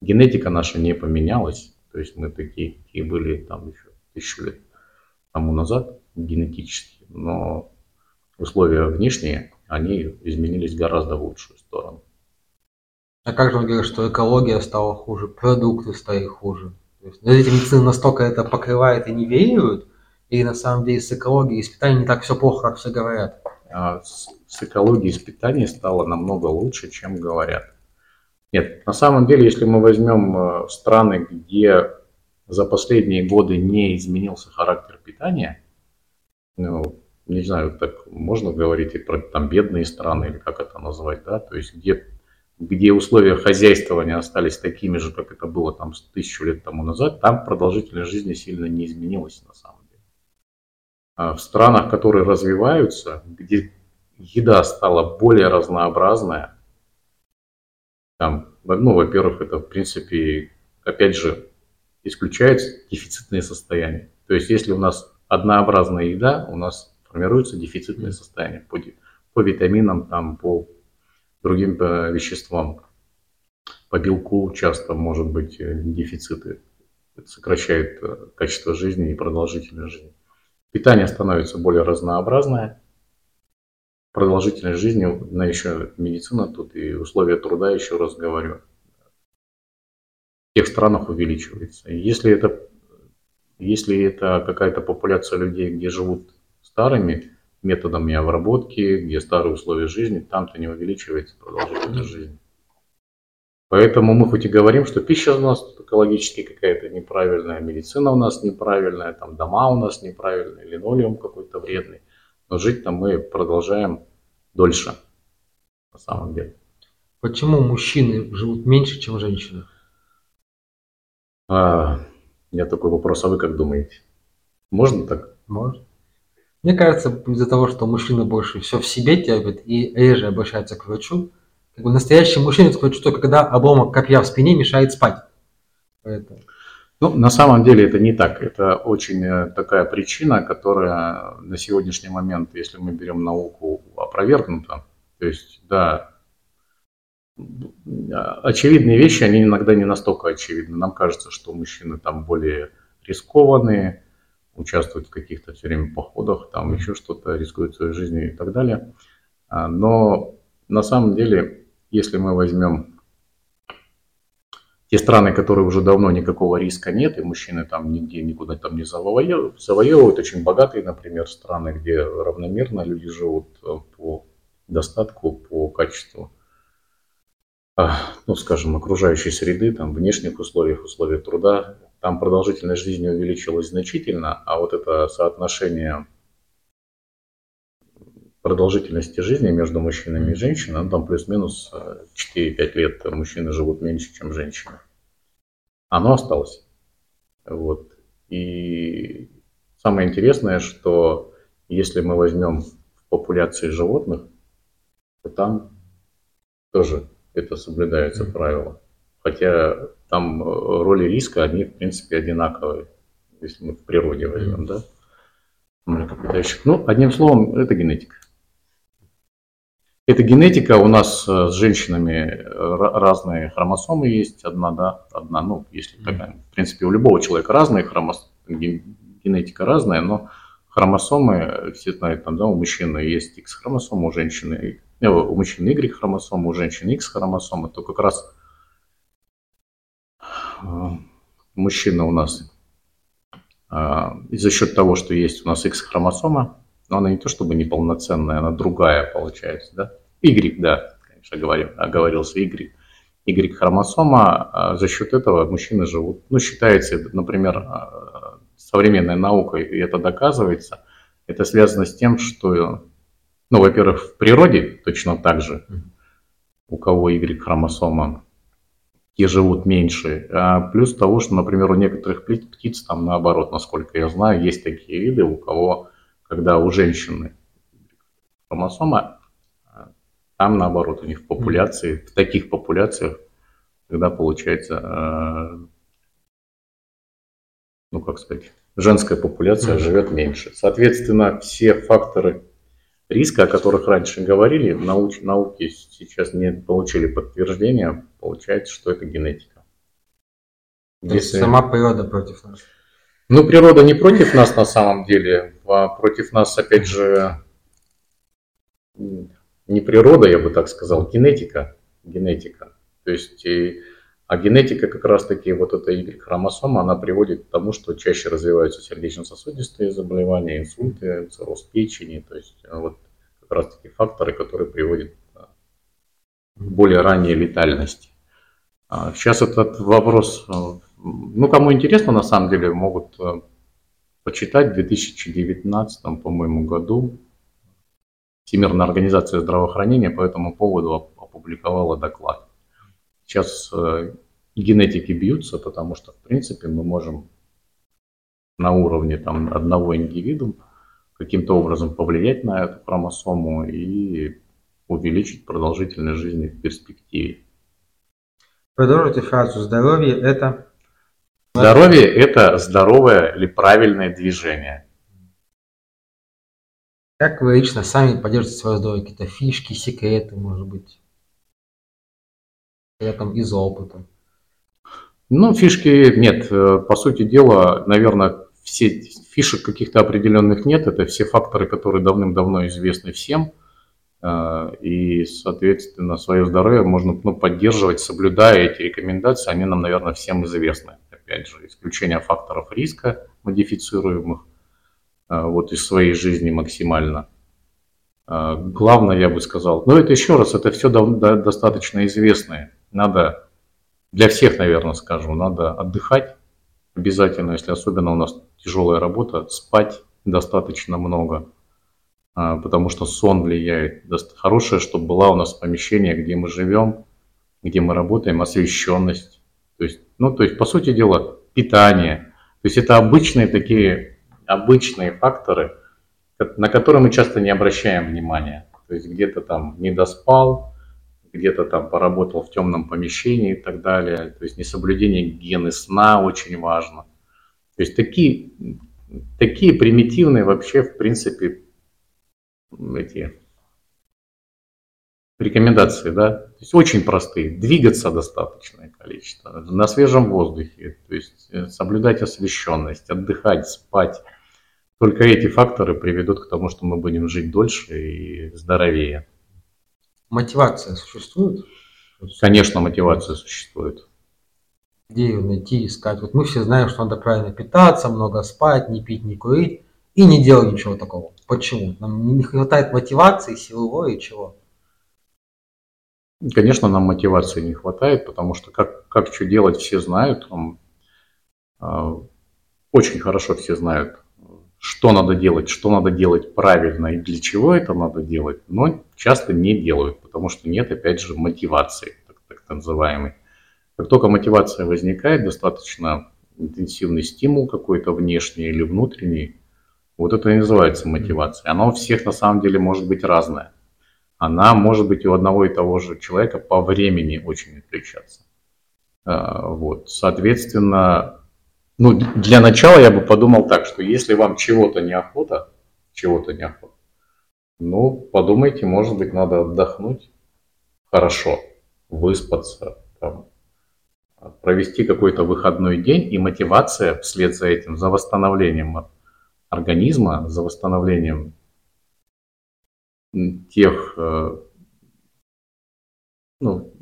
Генетика наша не поменялась, то есть мы такие, какие были там еще тысячу лет тому назад генетически, но условия внешние, они изменились гораздо в лучшую сторону. А как же он говорит, что экология стала хуже, продукты стали хуже? То есть, эти медицины настолько это покрывает и нивелируют, или на самом деле с экологией и с питанием не так все плохо, как все говорят? А с, с экологией и с питанием стало намного лучше, чем говорят. Нет, на самом деле, если мы возьмем э, страны, где за последние годы не изменился характер питания, ну, не знаю, так можно говорить и про там бедные страны, или как это назвать, да, то есть где где условия хозяйствования остались такими же, как это было там тысячу лет тому назад, там продолжительность жизни сильно не изменилась на самом деле. А в странах, которые развиваются, где еда стала более разнообразная, там, ну, во-первых, это, в принципе, опять же, исключает дефицитные состояния. То есть, если у нас однообразная еда, у нас формируется дефицитное состояние по, по витаминам, там, по другим э, веществам. По белку часто может быть э, дефициты. Это сокращает э, качество жизни и продолжительность жизни. Питание становится более разнообразное. Продолжительность жизни, на еще медицина тут и условия труда, еще раз говорю, в тех странах увеличивается. Если это, если это какая-то популяция людей, где живут старыми, методами обработки, где старые условия жизни, там-то не увеличивается продолжительность жизни. Поэтому мы хоть и говорим, что пища у нас экологически какая-то неправильная, медицина у нас неправильная, там дома у нас неправильные, линолеум какой-то вредный, но жить там мы продолжаем дольше, на самом деле. Почему мужчины живут меньше, чем женщины? А, у меня такой вопрос, а вы как думаете? Можно так? Можно. Мне кажется, из-за того, что мужчина больше все в себе терпит и реже обращается к врачу, как бы настоящий мужчина к врачу только когда обломок копья в спине мешает спать. Поэтому. Ну, на самом деле это не так. Это очень э, такая причина, которая на сегодняшний момент, если мы берем науку, опровергнута. То есть, да, очевидные вещи, они иногда не настолько очевидны. Нам кажется, что мужчины там более рискованные, участвуют в каких-то все время походах, там еще что-то, рискуют своей жизнью и так далее. А, но на самом деле, если мы возьмем те страны, которые уже давно никакого риска нет, и мужчины там нигде никуда там не завоевывают, очень богатые, например, страны, где равномерно люди живут э, по достатку, по качеству, а, ну, скажем, окружающей среды, там, внешних условиях, условий труда, там продолжительность жизни увеличилась значительно, а вот это соотношение продолжительности жизни между мужчинами и женщинами, ну, там плюс-минус 4-5 э, лет мужчины живут меньше, чем женщины. Оно осталось. Вот. И самое интересное, что если мы возьмем в популяции животных, то там тоже это соблюдаются правила. Хотя там э, роли риска, они в принципе одинаковые, если мы в природе возьмем, да? Млекопитающих. Ну, одним словом, это генетика. Это генетика, у нас э, с женщинами разные хромосомы есть, одна, да, одна, ну, если такая, в принципе, у любого человека разные хромосомы, генетика разная, но хромосомы, все знают, там, да, у мужчины есть X-хромосома, у женщины, э, у мужчины Y-хромосома, у женщины X-хромосома, то как раз э, мужчина у нас за счет того, что есть у нас X-хромосома, но она не то чтобы неполноценная, она другая получается, да? Y, да, конечно, говорил, оговорился Y. Y-хромосома, а за счет этого мужчины живут. Ну, считается, например, а, современная наука, и это доказывается, это связано с тем, что, ну, во-первых, в природе точно так же, у кого Y-хромосома, те живут меньше. А плюс того, что, например, у некоторых птиц, там наоборот, насколько я знаю, есть такие виды, у кого когда у женщины хромосома, там наоборот, у них в популяции, в таких популяциях, когда получается, э, ну как сказать, женская популяция живет меньше. Соответственно, все факторы риска, о которых раньше говорили, науч, науки сейчас не получили подтверждения, получается, что это генетика. Если... Сама природа против нас. Ну, природа не против нас на самом деле, а против нас, опять же, не природа, я бы так сказал, генетика. Генетика. То есть, и, а генетика как раз-таки, вот эта Y-хромосома, она приводит к тому, что чаще развиваются сердечно-сосудистые заболевания, инсульты, цирроз печени. То есть, вот как раз-таки факторы, которые приводят к более ранней летальности. Сейчас а этот вопрос ну, кому интересно, на самом деле, могут э, почитать в 2019, по-моему, году Всемирная организация здравоохранения по этому поводу опубликовала доклад. Сейчас э, генетики бьются, потому что, в принципе, мы можем на уровне там, одного индивидуума каким-то образом повлиять на эту хромосому и увеличить продолжительность жизни в перспективе. Продолжите фразу «здоровье – это…» Здоровье – это здоровое или правильное движение. Как вы лично сами поддерживаете свое здоровье? Какие-то фишки, секреты, может быть? Я там из опыта. Ну, фишки нет. По сути дела, наверное, все фишек каких-то определенных нет. Это все факторы, которые давным-давно известны всем. Э, и, соответственно, свое здоровье можно ну, поддерживать, соблюдая эти рекомендации. Они нам, наверное, всем известны опять же, исключение факторов риска модифицируемых вот из своей жизни максимально. А, главное, я бы сказал, но это еще раз, это все достаточно известное. Надо, для всех, наверное, скажу, надо отдыхать обязательно, если особенно у нас тяжелая работа, спать достаточно много, а, потому что сон влияет. Хорошее, чтобы была у нас помещение, где мы живем, где мы работаем, освещенность, то есть, ну, то есть, по сути дела, питание. То есть это обычные такие, обычные факторы, на которые мы часто не обращаем внимания. То есть где-то там не доспал, где-то там поработал в темном помещении и так далее. То есть несоблюдение гигиены сна очень важно. То есть такие, такие примитивные вообще, в принципе, эти рекомендации, да, то есть очень простые. Двигаться достаточное количество, на свежем воздухе, то есть э, соблюдать освещенность, отдыхать, спать. Только эти факторы приведут к тому, что мы будем жить дольше и здоровее. Мотивация существует? Конечно, мотивация существует. Где ее найти, искать? Вот мы все знаем, что надо правильно питаться, много спать, не пить, не курить и не делать ничего такого. Почему? Нам не хватает мотивации, силы воли и чего? Конечно, нам мотивации не хватает, потому что как, как что делать, все знают. Э, очень хорошо все знают, что надо делать, что надо делать правильно и для чего это надо делать, но часто не делают, потому что нет, опять же, мотивации, так, так называемой. Как только мотивация возникает, достаточно интенсивный стимул какой-то внешний или внутренний, Вот это и называется мотивация. Она у всех на самом деле может быть разная. Она может быть у одного и того же человека по времени очень отличаться. А, вот, соответственно, ну, для начала я бы подумал так, что если вам чего-то неохота, чего-то неохота, ну, подумайте, может быть, надо отдохнуть хорошо, выспаться, там, провести какой-то выходной день, и мотивация вслед за этим, за восстановлением организма, за восстановлением тех э, ну,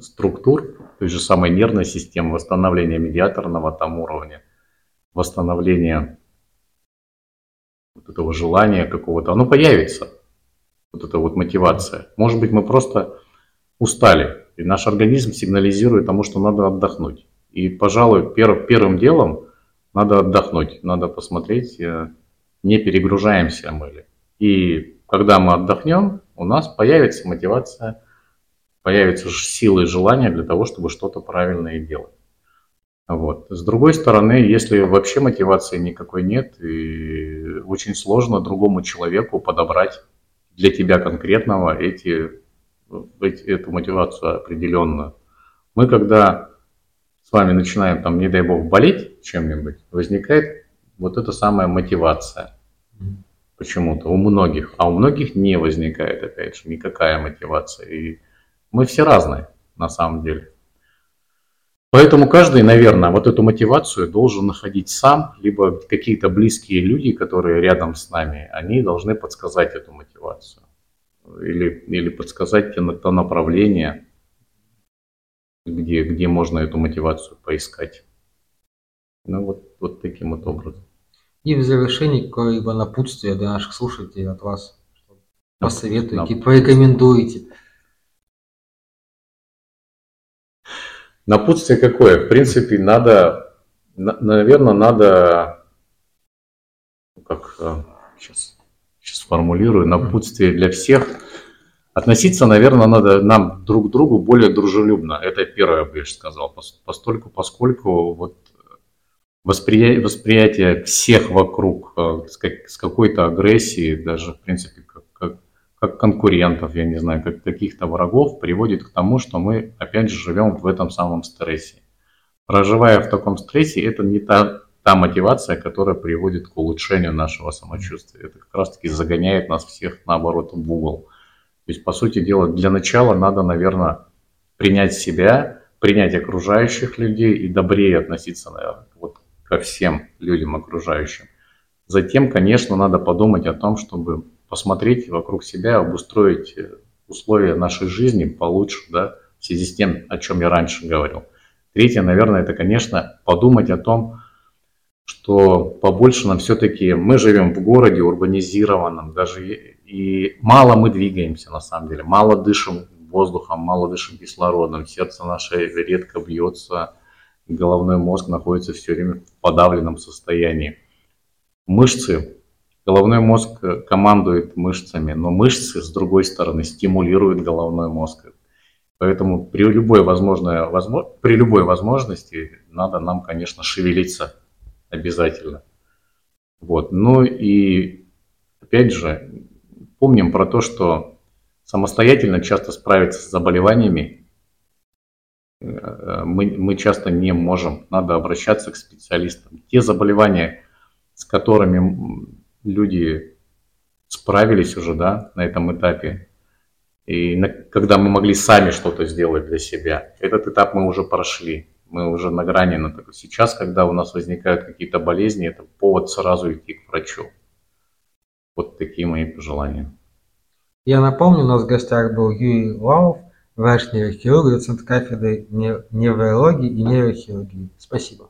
структур, той же самой нервной системы, восстановления медиаторного там уровня, восстановления вот этого желания какого-то, оно появится, вот эта вот мотивация. Может быть, мы просто устали, и наш организм сигнализирует тому, что надо отдохнуть. И, пожалуй, пер, первым делом надо отдохнуть, надо посмотреть, э, не перегружаемся мы ли. И когда мы отдохнем, у нас появится мотивация, появится сила и желание для того, чтобы что-то правильное делать. Вот. С другой стороны, если вообще мотивации никакой нет, и очень сложно другому человеку подобрать для тебя конкретного эти, эти, эту мотивацию определенную. Мы когда с вами начинаем, там, не дай бог, болеть чем-нибудь, возникает вот эта самая мотивация почему-то у многих, а у многих не возникает, опять же, никакая мотивация. И мы все разные на самом деле. Поэтому каждый, наверное, вот эту мотивацию должен находить сам, либо какие-то близкие люди, которые рядом с нами, они должны подсказать эту мотивацию. Или, или подсказать то направление, где, где можно эту мотивацию поискать. Ну вот, вот таким вот образом. И в завершении какое-либо напутствие для наших слушателей от вас. Посоветуйте, порекомендуете. Напутствие какое? В принципе, надо, наверное, надо, ну, как сейчас, э, сейчас формулирую, напутствие для всех. Относиться, наверное, надо нам друг к другу более дружелюбно. Это первое, я бы сказал. Постольку, поскольку вот восприятие, восприятие всех вокруг э, с какой-то агрессией, даже, в принципе, как, конкурентов, я не знаю, как каких-то врагов, приводит к тому, что мы, опять же, живем в этом самом стрессе. Проживая в таком стрессе, это не та, та мотивация, которая приводит к улучшению нашего самочувствия. Это как раз-таки загоняет нас всех, наоборот, в угол. То есть, по сути дела, для начала надо, наверное, принять себя, принять окружающих людей и добрее относиться, наверное, вот ко всем людям окружающим. Затем, конечно, надо подумать о том, чтобы посмотреть вокруг себя, обустроить э, условия нашей жизни получше, да, в связи с тем, о чем я раньше говорил. Третье, наверное, это, конечно, подумать о том, что побольше нам все-таки, мы живем в городе урбанизированном, даже и мало мы двигаемся на самом деле, мало дышим воздухом, мало дышим кислородом, сердце наше редко бьется, головной мозг находится все время в подавленном состоянии. Мышцы, головной мозг командует мышцами, но мышцы, с другой стороны, стимулируют головной мозг. Поэтому при любой, возможной, возможно, при любой возможности надо нам, конечно, шевелиться обязательно. Вот. Ну и опять же, помним про то, что самостоятельно часто справиться с заболеваниями Э, мы, мы часто не можем, надо обращаться к специалистам. Те заболевания, с которыми люди справились уже да, на этом этапе, и на, когда мы могли сами что-то сделать для себя, этот этап мы уже прошли, мы уже на грани. Такой. Сейчас, когда у нас возникают какие-то болезни, это повод сразу идти к врачу. Вот такие мои пожелания. Я напомню, у нас в гостях был Юрий Лавов, врач-нейрохирург, доцент кафедры неврологии и нейрохирургии. Спасибо.